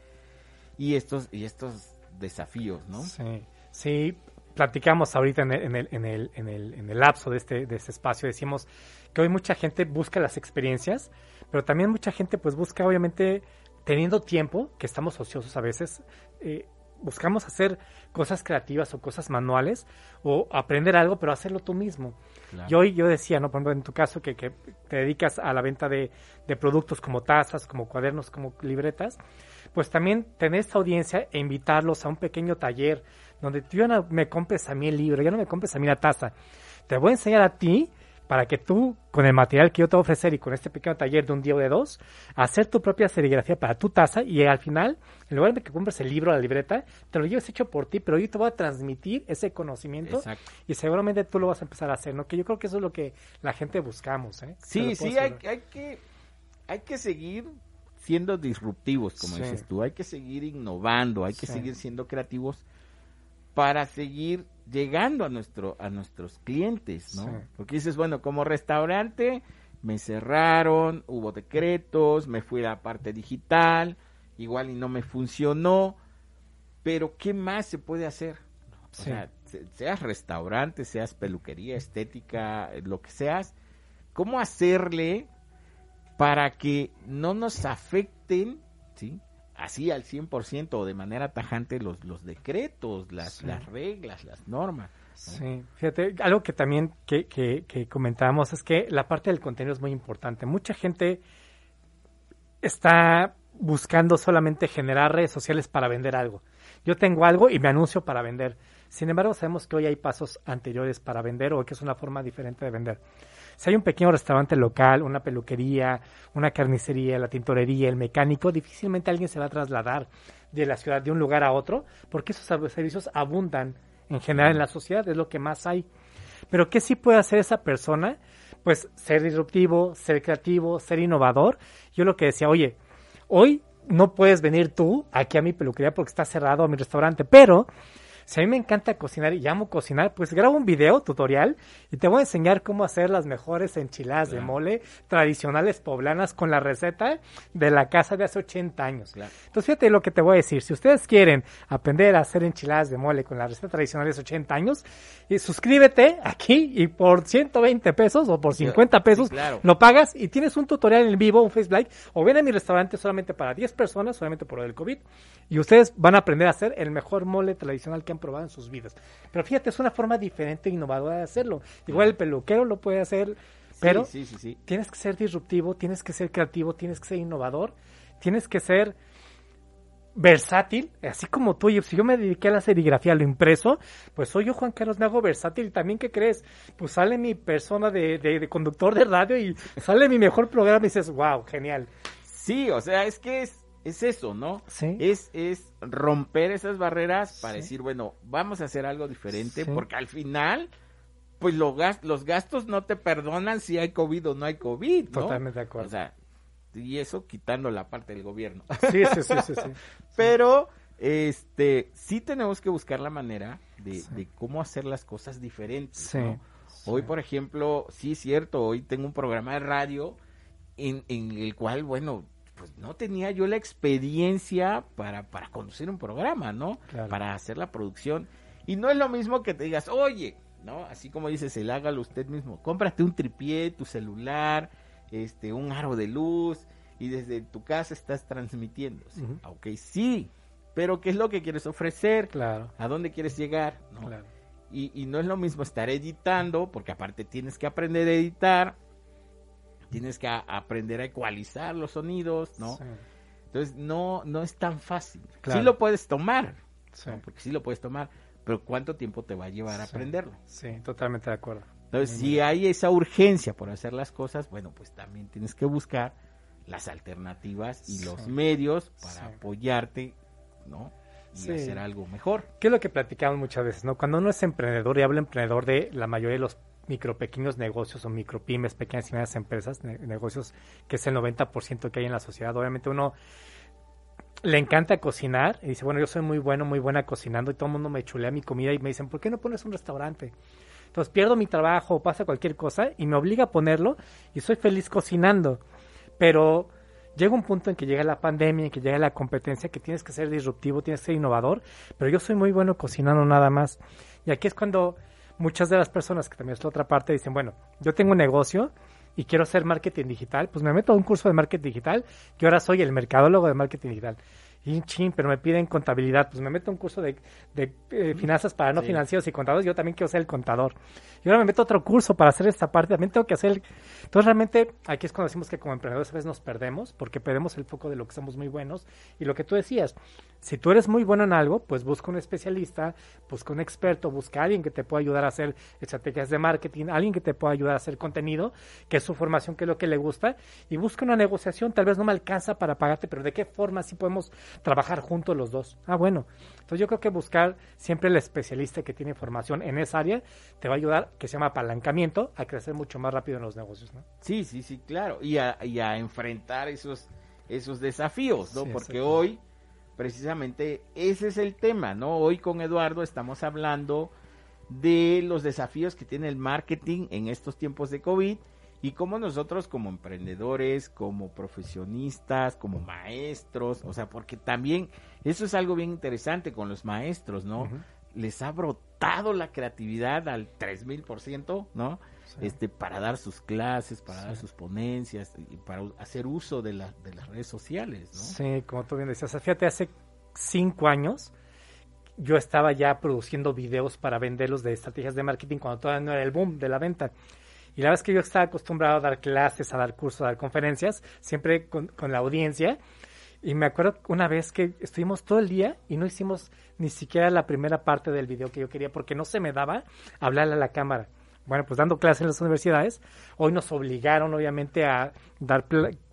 y estos y estos desafíos, ¿no? Sí, sí, platicamos ahorita en el, en el, en el, en el, en el lapso de este, de este espacio, decimos que hoy mucha gente busca las experiencias, pero también mucha gente pues busca obviamente teniendo tiempo, que estamos ociosos a veces, eh, buscamos hacer cosas creativas o cosas manuales o aprender algo, pero hacerlo tú mismo. Claro. Y hoy yo decía, ¿no? Por ejemplo, en tu caso, que, que te dedicas a la venta de, de productos como tazas, como cuadernos, como libretas, pues también tener esta audiencia e invitarlos a un pequeño taller donde tú ya no me compres a mí el libro, ya no me compres a mí la taza. Te voy a enseñar a ti para que tú, con el material que yo te voy a ofrecer y con este pequeño taller de un día o de dos, hacer tu propia serigrafía para tu taza y al final, en lugar de que compres el libro o la libreta, te lo lleves hecho por ti, pero yo te voy a transmitir ese conocimiento Exacto. y seguramente tú lo vas a empezar a hacer, ¿no? Que yo creo que eso es lo que la gente buscamos, ¿eh? Sí, sí, hay que hay que seguir siendo disruptivos, como Sí. dices tú. Hay que seguir innovando, hay que Sí. seguir siendo creativos para seguir llegando a nuestro a nuestros clientes, ¿no? Sí. Porque dices, bueno, como restaurante me cerraron, hubo decretos, me fui a la parte digital, igual y no me funcionó, pero ¿qué más se puede hacer? O sea, se- seas restaurante, seas peluquería, estética, lo que seas, ¿cómo hacerle para que no nos afecten, ¿sí? Así al 100% o de manera tajante los, los decretos, las, Sí. las reglas, las normas. Sí, fíjate, algo que también que, que, que comentábamos es que la parte del contenido es muy importante. Mucha gente está buscando solamente generar redes sociales para vender algo. Yo tengo algo y me anuncio para vender. Sin embargo, sabemos que hoy hay pasos anteriores para vender o que es una forma diferente de vender. Si hay un pequeño restaurante local, una peluquería, una carnicería, la tintorería, el mecánico, difícilmente alguien se va a trasladar de la ciudad de un lugar a otro porque esos servicios abundan en general en la sociedad, es lo que más hay. Pero ¿qué sí puede hacer esa persona? Pues ser disruptivo, ser creativo, ser innovador. Yo lo que decía, oye, hoy no puedes venir tú aquí a mi peluquería porque está cerrado a mi restaurante, pero si a mí me encanta cocinar y amo cocinar, pues grabo un video tutorial y te voy a enseñar cómo hacer las mejores enchiladas de mole tradicionales poblanas con la receta de la casa de hace 80 años. Claro. Entonces fíjate lo que te voy a decir. Si ustedes quieren aprender a hacer enchiladas de mole con la receta tradicional de hace 80 años, y suscríbete aquí y por 120 pesos o por 50 pesos sí, claro. lo pagas y tienes un tutorial en vivo, un Facebook o ven a mi restaurante solamente para 10 personas, solamente por lo del COVID, y ustedes van a aprender a hacer el mejor mole tradicional que han probado en sus vidas. Pero fíjate, es una forma diferente e innovadora de hacerlo. Igual el peluquero lo puede hacer, pero sí, sí, sí, sí. tienes que ser disruptivo, tienes que ser creativo, tienes que ser innovador, tienes que ser versátil, así como tú. Y Si yo me dediqué a la serigrafía, a lo impreso, pues soy yo, Juan Carlos, me hago versátil. Y también, ¿qué crees? Pues sale mi persona de, de- de conductor de radio y sale mi mejor programa y dices, wow, genial. Sí, o sea, es que es, es eso, ¿no? Sí. Es, es romper esas barreras para Sí. decir, bueno, vamos a hacer algo diferente, Sí. porque al final, pues lo gas- los gastos no te perdonan si hay COVID o no hay COVID, ¿no? Totalmente de acuerdo. O sea, y eso quitando la parte del gobierno. Sí, sí, sí, sí. sí. Pero, este, sí tenemos que buscar la manera de, de cómo hacer las cosas diferentes. Hoy, por ejemplo, sí es cierto, hoy tengo un programa de radio en, en el cual, bueno, pues no tenía yo la experiencia para, para conducir un programa, ¿no? Claro. Para hacer la producción. Y no es lo mismo que te digas, oye, ¿no? Así como dices, el hágalo usted mismo. Cómprate un tripié, tu celular, este, un aro de luz, y desde tu casa estás transmitiendo. ¿sí? Ok, sí, pero ¿qué es lo que quieres ofrecer? Claro, ¿A dónde quieres llegar? ¿no? claro. Y, y no es lo mismo estar editando, porque aparte tienes que aprender a editar, tienes que a- aprender a ecualizar los sonidos, ¿no? Sí, Entonces no, no es tan fácil. Claro. Sí lo puedes tomar, sí, ¿no? porque sí lo puedes tomar, pero ¿cuánto tiempo te va a llevar a Sí. aprenderlo? sí, totalmente de acuerdo. Entonces, si hay esa urgencia por hacer las cosas, bueno, pues también tienes que buscar las alternativas y los medios para apoyarte, ¿no? Y Sí. hacer algo mejor. ¿Qué es lo que platicamos muchas veces, no? Cuando uno es emprendedor y habla emprendedor de la mayoría de los micro pequeños negocios o micro pymes, pequeñas y medianas empresas, ne- negocios que es el 90% que hay en la sociedad, obviamente uno le encanta cocinar y dice, bueno, yo soy muy bueno, muy buena cocinando y todo el mundo me chulea mi comida y me dicen, ¿por qué no pones un restaurante? Entonces pierdo mi trabajo pasa cualquier cosa y me obliga a ponerlo y soy feliz cocinando. Pero llega un punto en que llega la pandemia, en que llega la competencia, que tienes que ser disruptivo, tienes que ser innovador, pero yo soy muy bueno cocinando nada más. Y aquí es cuando muchas de las personas, que también es la otra parte, dicen, bueno, yo tengo un negocio y quiero hacer marketing digital, pues me meto a un curso de marketing digital, que ahora soy el mercadólogo de marketing digital y chin, pero me piden contabilidad, pues me meto a un curso de, de eh, finanzas para no financieros y contadores, yo también quiero ser el contador. Y ahora me meto a otro curso para hacer esta parte, también tengo que hacer... El... Entonces realmente aquí es cuando decimos que como emprendedores a veces nos perdemos, porque perdemos el foco de lo que somos muy buenos. Y lo que tú decías, si tú eres muy bueno en algo, pues busca un especialista, busca un experto, busca a alguien que te pueda ayudar a hacer estrategias de marketing, alguien que te pueda ayudar a hacer contenido, que es su formación, que es lo que le gusta, y busca una negociación, tal vez no me alcanza para pagarte, pero de qué forma sí podemos trabajar juntos los dos. Ah, bueno. Entonces yo creo que buscar siempre el especialista que tiene información en esa área te va a ayudar, que se llama apalancamiento, a crecer mucho más rápido en los negocios, ¿no? Sí, sí, sí, claro. Y a, y a enfrentar esos, esos desafíos, ¿no? Porque hoy, precisamente, ese es el tema, ¿no? Hoy con Eduardo estamos hablando de los desafíos que tiene el marketing en estos tiempos de COVID y cómo nosotros como emprendedores, como profesionistas, como maestros, o sea, porque también eso es algo bien interesante con los maestros, ¿no? Les ha brotado la creatividad al 3000%, ¿no? Este, para dar sus clases, para dar sus ponencias y para hacer uso de, la, de las redes sociales, ¿no? Sí, como tú bien decías, fíjate, hace cinco años yo estaba ya produciendo videos para venderlos de estrategias de marketing cuando todavía no era el boom de la venta. Y la verdad es que yo estaba acostumbrado a dar clases, a dar cursos, a dar conferencias, siempre con, la audiencia. Y me acuerdo una vez que estuvimos todo el día y no hicimos ni siquiera la primera parte del video que yo quería porque no se me daba hablarle a la cámara. Bueno, pues dando clases en las universidades, hoy nos obligaron obviamente a dar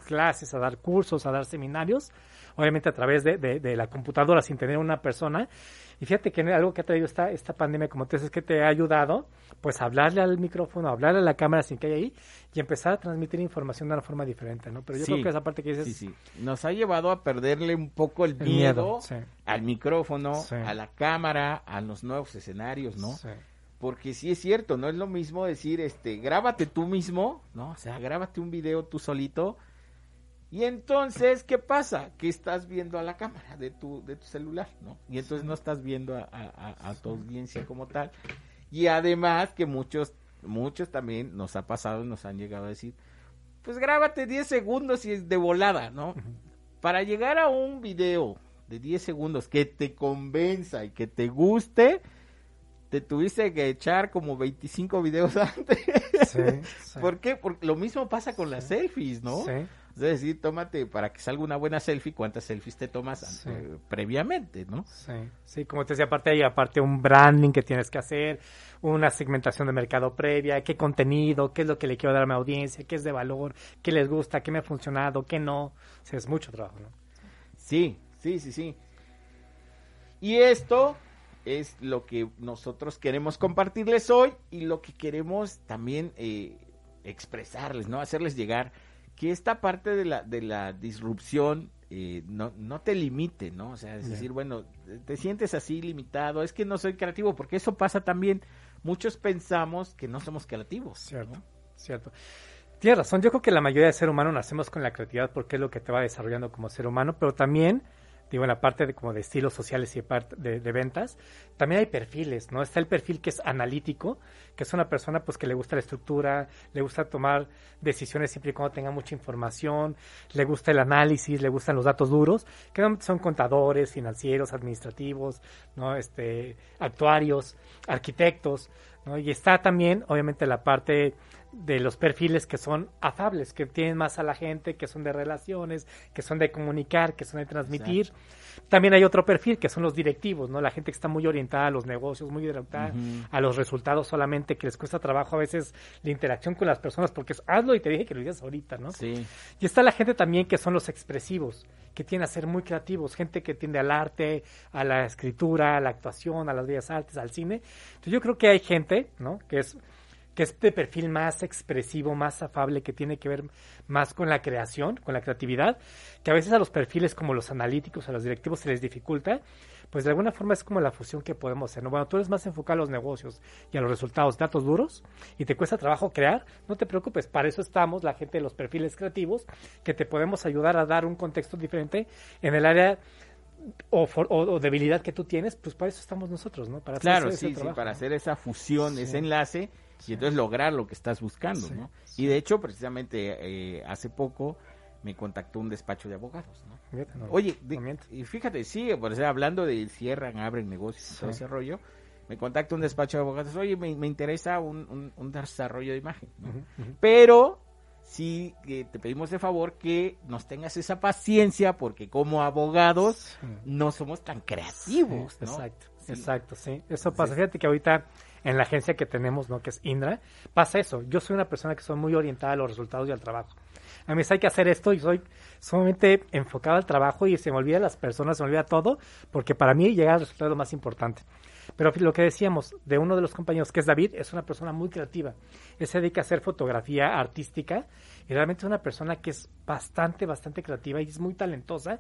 clases, a dar cursos, a dar seminarios, obviamente a través de, de la computadora sin tener una persona. Y fíjate que algo que ha traído esta, esta pandemia, como te dices, que te ha ayudado, pues hablarle al micrófono, hablarle a la cámara sin que haya ahí y empezar a transmitir información de una forma diferente, ¿no? Pero yo creo que esa parte que dices... Sí, sí. Nos ha llevado a perderle un poco el, miedo, al micrófono, a la cámara, a los nuevos escenarios, ¿no? Porque sí es cierto, no es lo mismo decir, este, grábate tú mismo, ¿no? O sea, grábate un video tú solito y entonces, ¿qué pasa? Que estás viendo a la cámara de tu, de tu celular, ¿no? Y entonces no estás viendo a, tu audiencia como tal. Y además que muchos, muchos también nos ha pasado, nos han llegado a decir, pues grábate 10 segundos y es de volada, ¿no? Para llegar a un video de 10 segundos que te convenza y que te guste, te tuviste que echar como 25 videos antes. Sí, ¿Por qué? Porque lo mismo pasa con las selfies, ¿no? Sí. Es decir, tómate, para que salga una buena selfie, ¿cuántas selfies te tomas eh, previamente, no? Sí, sí, como te decía, aparte hay aparte un branding que tienes que hacer, una segmentación de mercado previa, qué contenido, qué es lo que le quiero dar a mi audiencia, qué es de valor, qué les gusta, qué me ha funcionado, qué no. O sea, es mucho trabajo, ¿no? Sí, sí, sí, sí. Y esto es lo que nosotros queremos compartirles hoy y lo que queremos también eh, expresarles, ¿no? Hacerles llegar que esta parte de la, de la disrupción eh, no, no te limite, ¿no? O sea, es decir, bueno, te sientes así limitado, es que no soy creativo, porque eso pasa también. Muchos pensamos que no somos creativos. Cierto, cierto. Tienes razón, yo creo que la mayoría de ser humano nacemos con la creatividad porque es lo que te va desarrollando como ser humano, pero también digo, en la parte de como de estilos sociales y de, de, ventas, también hay perfiles, ¿no? Está el perfil que es analítico, que es una persona pues que le gusta la estructura, le gusta tomar decisiones siempre y cuando tenga mucha información, le gusta el análisis, le gustan los datos duros, que son contadores, financieros, administrativos, ¿no? Este, actuarios, arquitectos, ¿no? Y está también, obviamente, la parte de los perfiles que son afables, que tienen más a la gente, que son de relaciones, que son de comunicar, que son de transmitir. También hay otro perfil que son los directivos, ¿no? La gente que está muy orientada a los negocios, muy orientada a los resultados solamente, que les cuesta trabajo a veces la interacción con las personas, porque es hazlo y te dije que lo digas ahorita, ¿no? Sí. Y está la gente también que son los expresivos, que tienen a ser muy creativos, gente que tiende al arte, a la escritura, a la actuación, a las bellas artes, al cine. Entonces yo creo que hay gente, ¿no? Que es que es de perfil más expresivo, más afable, que tiene que ver más con la creación, con la creatividad, que a veces a los perfiles como los analíticos, a los directivos se les dificulta, pues de alguna forma es como la fusión que podemos hacer. ¿no? Bueno, tú eres más enfocado a los negocios y a los resultados, datos duros, y te cuesta trabajo crear, no te preocupes, para eso estamos la gente de los perfiles creativos, que te podemos ayudar a dar un contexto diferente en el área o, for- o- o debilidad que tú tienes, pues para eso estamos nosotros, ¿no? Para hacer Claro, ese sí, sí, trabajo, para ¿no? hacer esa fusión, Sí. ese enlace y entonces lograr lo que estás buscando, Sí, ¿no? Y de hecho, precisamente eh, hace poco me contactó un despacho de abogados, ¿no? Fíjate, no- Oye, de- no miento. y fíjate, sí, por eso hablando de cierran, abren negocios y todo ese rollo, me contacta un despacho de abogados, oye, me, me interesa un, un- un desarrollo de imagen, ¿no? Pero sí que te pedimos de favor que nos tengas esa paciencia porque como abogados Sí. no somos tan creativos, Sí, ¿no? Exacto, Sí. exacto, sí. Eso pasa. Fíjate que ahorita en la agencia que tenemos, ¿no? Que es Indra, pasa eso. Yo soy una persona que soy muy orientada a los resultados y al trabajo. A mí hay que hacer esto y soy sumamente enfocado al trabajo y se me olvida las personas, se me olvida todo, porque para mí llegar al resultado es lo más importante. Pero lo que decíamos de uno de los compañeros, que es David, es una persona muy creativa. Él se dedica a hacer fotografía artística y realmente es una persona que es bastante, bastante creativa y es muy talentosa,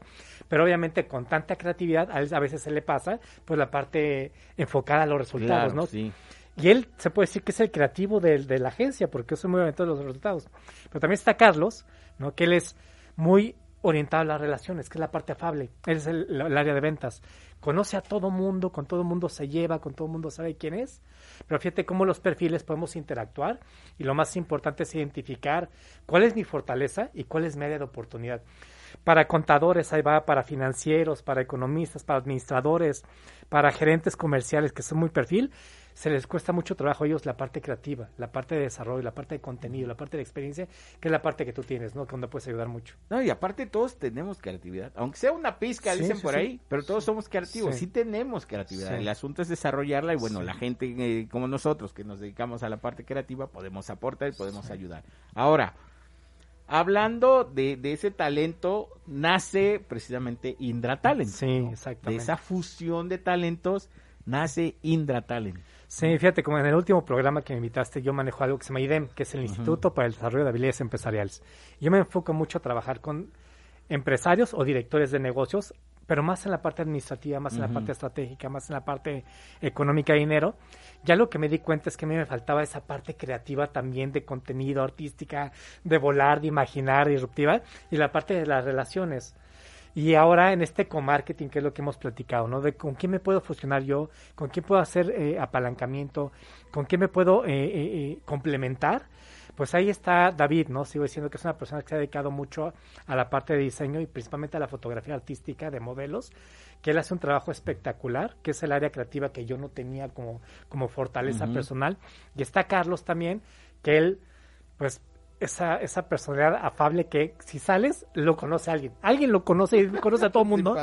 pero obviamente con tanta creatividad a, él a veces se le pasa pues la parte enfocada a los resultados, Claro, ¿no? sí. Y él se puede decir que es el creativo de, de la agencia, porque soy muy orientado a los resultados. Pero también está Carlos, ¿no? que él es muy orientado a las relaciones, que es la parte afable. Es el, el área de ventas. Conoce a todo mundo, con todo mundo se lleva, con todo mundo sabe quién es. Pero fíjate cómo los perfiles podemos interactuar y lo más importante es identificar cuál es mi fortaleza y cuál es mi área de oportunidad. Para contadores, ahí va, para financieros, para economistas, para administradores, para gerentes comerciales que son muy perfil, se les cuesta mucho trabajo a ellos la parte creativa, la parte de desarrollo, la parte de contenido, la parte de experiencia, que es la parte que tú tienes, ¿no? Que donde puedes ayudar mucho. No, y aparte todos tenemos creatividad, aunque sea una pizca, Sí, dicen sí, por sí. ahí, pero todos somos creativos, sí, tenemos creatividad. El asunto es desarrollarla y bueno, la gente eh, como nosotros que nos dedicamos a la parte creativa podemos aportar y podemos ayudar. Ahora, hablando de, de ese talento, nace precisamente Indra Talent. Sí, ¿no? De exactamente. esa fusión de talentos nace Indra Talent. Sí, fíjate, como en el último programa que me invitaste, yo manejo algo que se llama IDEM, que es el Instituto para el Desarrollo de Habilidades Empresariales. Yo me enfoco mucho a trabajar con empresarios o directores de negocios, pero más en la parte administrativa, más en la parte estratégica, más en la parte económica y dinero. Ya lo que me di cuenta es que a mí me faltaba esa parte creativa también de contenido, artística, de volar, de imaginar, disruptiva, y la parte de las relaciones. Y ahora en este co-marketing, que es lo que hemos platicado, ¿no? De con quién me puedo fusionar yo, con quién puedo hacer eh, apalancamiento, con quién me puedo eh, eh, complementar. Pues ahí está David, ¿no? Sigo diciendo que es una persona que se ha dedicado mucho a la parte de diseño y principalmente a la fotografía artística de modelos, que él hace un trabajo espectacular, que es el área creativa que yo no tenía como, como fortaleza personal. Y está Carlos también, que él, pues, esa, esa personalidad afable que si sales, lo conoce alguien. Alguien lo conoce y conoce a todo el mundo.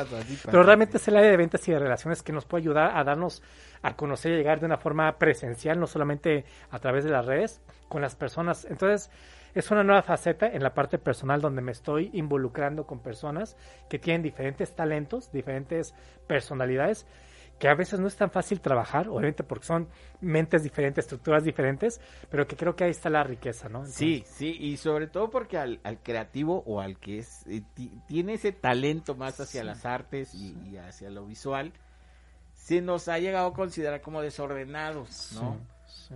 Pero realmente es el área de ventas y de relaciones que nos puede ayudar a darnos a conocer y llegar de una forma presencial, no solamente a través de las redes, con las personas. Entonces, es una nueva faceta en la parte personal donde me estoy involucrando con personas que tienen diferentes talentos, diferentes personalidades, que a veces no es tan fácil trabajar, obviamente porque son mentes diferentes, estructuras diferentes, pero que creo que ahí está la riqueza, ¿no? Sí, sí, y sobre todo porque al, al creativo o al que es eh, ti- tiene ese talento más hacia las artes y, y hacia lo visual, se nos ha llegado a considerar como desordenados, ¿no? Sí, sí.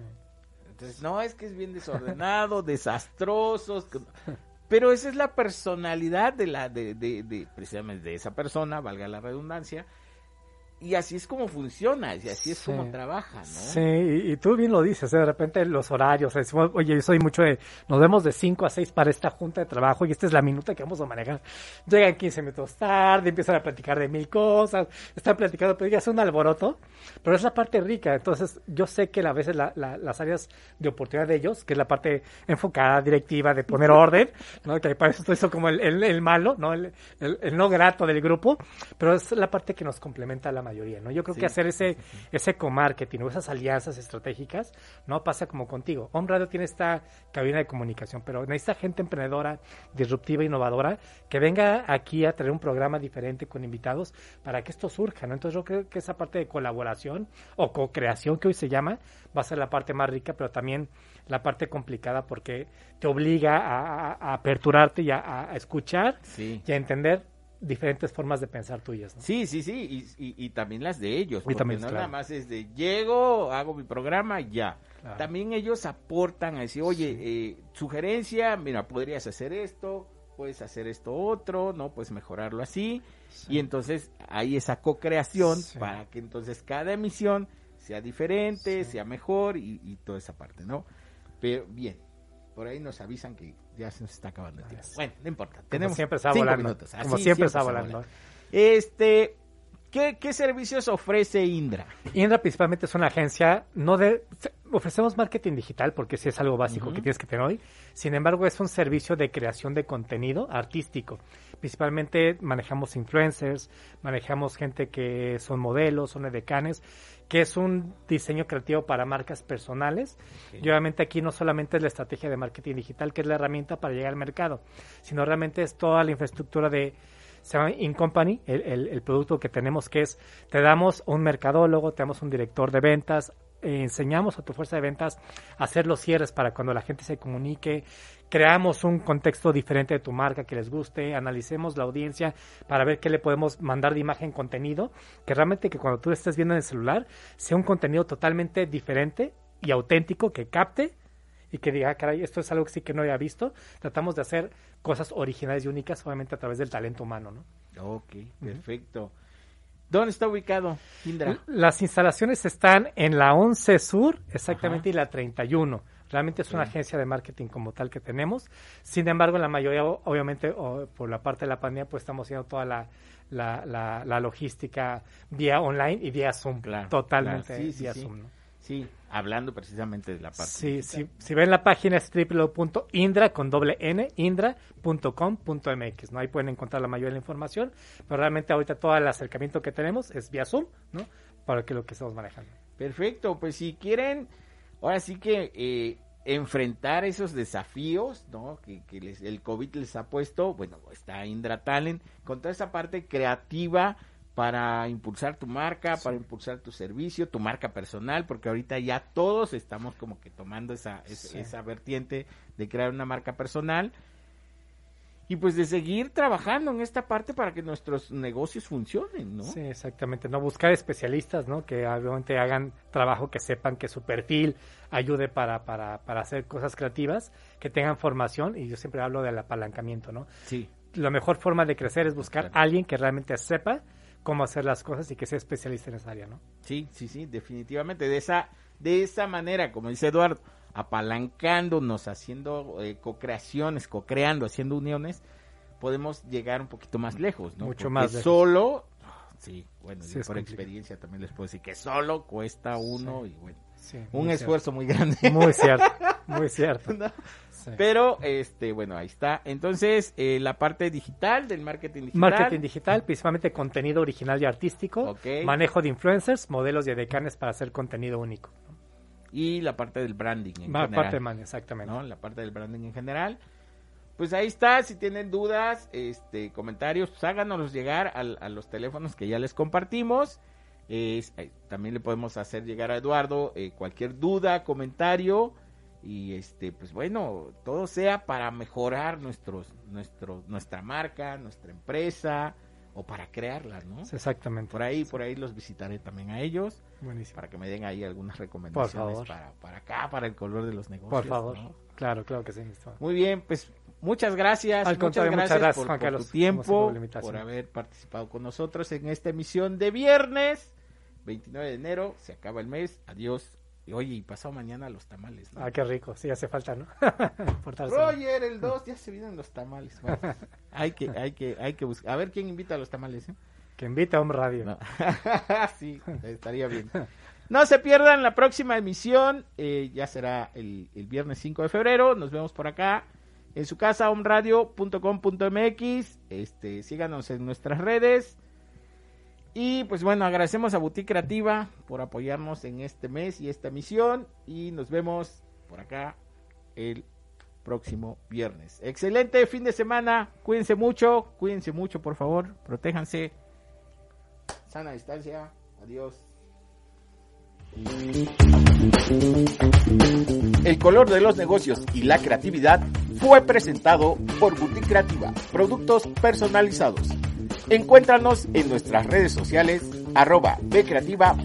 Entonces, no, es que es bien desordenado, desastrosos, pero esa es la personalidad de la, de, de, de- precisamente de esa persona, valga la redundancia, y así es como funciona, y así es Sí. como trabaja, ¿no? Sí, y, y tú bien lo dices, de repente los horarios, decimos, oye, yo soy mucho de, nos vemos de 5 a 6 para esta junta de trabajo y esta es la minuta que vamos a manejar. Llegan 15 minutos tarde, empiezan a platicar de mil cosas, están platicando, pero ya es un alboroto, pero es la parte rica, entonces yo sé que a veces la- la- las áreas de oportunidad de ellos, que es la parte enfocada, directiva, de poner orden, ¿no? que para eso estoy como el, el- el malo, ¿no? El, el- el no grato del grupo, pero es la parte que nos complementa a la mayoría. Mayoría, ¿no? Yo creo Sí, que hacer ese, sí, sí. ese co-marketing o esas alianzas estratégicas, no pasa como contigo. Home Radio tiene esta cabina de comunicación, pero necesita gente emprendedora, disruptiva, innovadora, que venga aquí a traer un programa diferente con invitados para que esto surja, ¿no? Entonces yo creo que esa parte de colaboración o co-creación que hoy se llama va a ser la parte más rica, pero también la parte complicada porque te obliga a, a- a aperturarte y a, a escuchar Sí. y a entender diferentes formas de pensar tuyas, ¿no? Sí, sí, sí, y, y- y también las de ellos, porque también, no claro. nada más es de llego, hago mi programa y ya. Claro. También ellos aportan a decir, oye, eh, sugerencia, mira, podrías hacer esto, puedes hacer esto otro, no puedes mejorarlo así, y entonces hay esa co-creación Sí. para que entonces cada emisión sea diferente, sea mejor y, y toda esa parte, ¿no? Pero bien, por ahí nos avisan que ya se nos está acabando el tiempo. Bueno, no importa, Como tenemos siempre está cinco volando. minutos. Como así siempre está volando. Este, ¿qué, qué servicios ofrece Indra? Indra principalmente es una agencia, no de, ofrecemos marketing digital porque sí es algo básico que tienes que tener hoy. Sin embargo, es un servicio de creación de contenido artístico. Principalmente manejamos influencers, manejamos gente que son modelos, son edecanes, que es un diseño creativo para marcas personales. Y obviamente aquí no solamente es la estrategia de marketing digital, que es la herramienta para llegar al mercado, sino realmente es toda la infraestructura de se llama In Company, el, el- el producto que tenemos que es, te damos un mercadólogo, te damos un director de ventas, eh, enseñamos a tu fuerza de ventas a hacer los cierres para cuando la gente se comunique, creamos un contexto diferente de tu marca que les guste, analicemos la audiencia para ver qué le podemos mandar de imagen contenido, que realmente que cuando tú estés viendo en el celular sea un contenido totalmente diferente y auténtico que capte y que diga, "Ah, caray, esto es algo que sí que no había visto. Tratamos de hacer cosas originales y únicas, obviamente a través del talento humano, ¿no? Ok, perfecto. ¿Dónde está ubicado Indra? Las instalaciones están en la 11 Sur, exactamente, Ajá. y la 31. Realmente es una agencia de marketing como tal que tenemos. Sin embargo, en la mayoría, obviamente, o por la parte de la pandemia, pues estamos haciendo toda la, la, la- la logística vía online y vía Zoom. Claro, Totalmente claro. Sí, sí, vía sí. Zoom, ¿no? Sí, hablando precisamente de la parte. Sí, digital. sí, si ven la página es www.indra con doble n, indra.com.mx, ¿no? Ahí pueden encontrar la mayoría de la información, pero realmente ahorita todo el acercamiento que tenemos es vía Zoom, ¿no? Para que lo que estamos manejando. Perfecto, pues si quieren, ahora sí que eh, enfrentar esos desafíos, ¿no? Que, que les- el COVID les ha puesto, bueno, está Indra Talent, con toda esa parte creativa para impulsar tu marca, para impulsar tu servicio, tu marca personal, porque ahorita ya todos estamos como que tomando esa, esa, Sí. esa vertiente de crear una marca personal. Y pues de seguir trabajando en esta parte para que nuestros negocios funcionen, ¿no? Sí, exactamente. No buscar especialistas, ¿no? Que obviamente hagan trabajo, que sepan que su perfil ayude para, para, para hacer cosas creativas, que tengan formación, y yo siempre hablo del apalancamiento, ¿no? Sí. La mejor forma de crecer es buscar Claro. a alguien que realmente sepa cómo hacer las cosas y que sea especialista en esa área, ¿no? Sí, sí, sí, definitivamente. De esa, de esa manera, como dice Eduardo, apalancándonos, haciendo eh, co-creaciones, co-creando, haciendo uniones, podemos llegar un poquito más lejos, ¿no? Mucho Porque más lejos. solo, sí, bueno, Sí, por complicado. experiencia también les puedo decir que solo cuesta uno y bueno, Sí, un esfuerzo muy grande. Muy cierto, muy cierto. ¿no? Sí. Pero, este, bueno, ahí está. Entonces, eh, la parte digital del marketing digital. Marketing digital, principalmente contenido original y artístico, manejo de influencers, modelos y edecanes para hacer contenido único. Y la parte del branding en general. parte man, exactamente. ¿no? La parte del branding en general. Pues ahí está, si tienen dudas, este, comentarios, pues háganos llegar al- a, los teléfonos que ya les compartimos. Es- eh, también le podemos hacer llegar a Eduardo eh, cualquier duda, comentario y este, pues bueno, todo sea para mejorar nuestros, nuestro, nuestra marca, nuestra empresa o para crearla, ¿no? Exactamente. Por ahí, por ahí los visitaré también a ellos Buenísimo. para que me den ahí algunas recomendaciones para, para acá, para el color de los negocios. Por favor. ¿no? Claro, claro que sí. Muy bien, pues muchas gracias. Al muchas contrario, gracias, muchas gracias, por, Juan por Carlos, tu tiempo, por haber participado con nosotros en esta emisión de viernes, 29 de enero. Se acaba el mes. Adiós. Y oye, y pasado mañana los tamales. ¿no? Ah, qué rico. Sí, hace falta, ¿no? Roger, el 2, ya se vienen los tamales. Hay que, hay que, hay que buscar. A ver quién invita a los tamales. ¿eh? Que invita a un radio. No. sí, estaría bien. No se pierdan la próxima emisión. eh, ya será el, el viernes 5 de febrero. Nos vemos por acá en su casa, omradio.com.mx. Este, síganos en nuestras redes. Y pues bueno, agradecemos a Boutique Creativa por apoyarnos en este mes y esta misión. Y nos vemos por acá el próximo viernes. Excelente fin de semana. Cuídense mucho. Cuídense mucho, por favor. Protéjanse. Sana distancia. Adiós. El color de los negocios y la creatividad fue presentado por Boutique Creativa, productos personalizados. Encuéntranos en nuestras redes sociales arroba bcreativa.mx.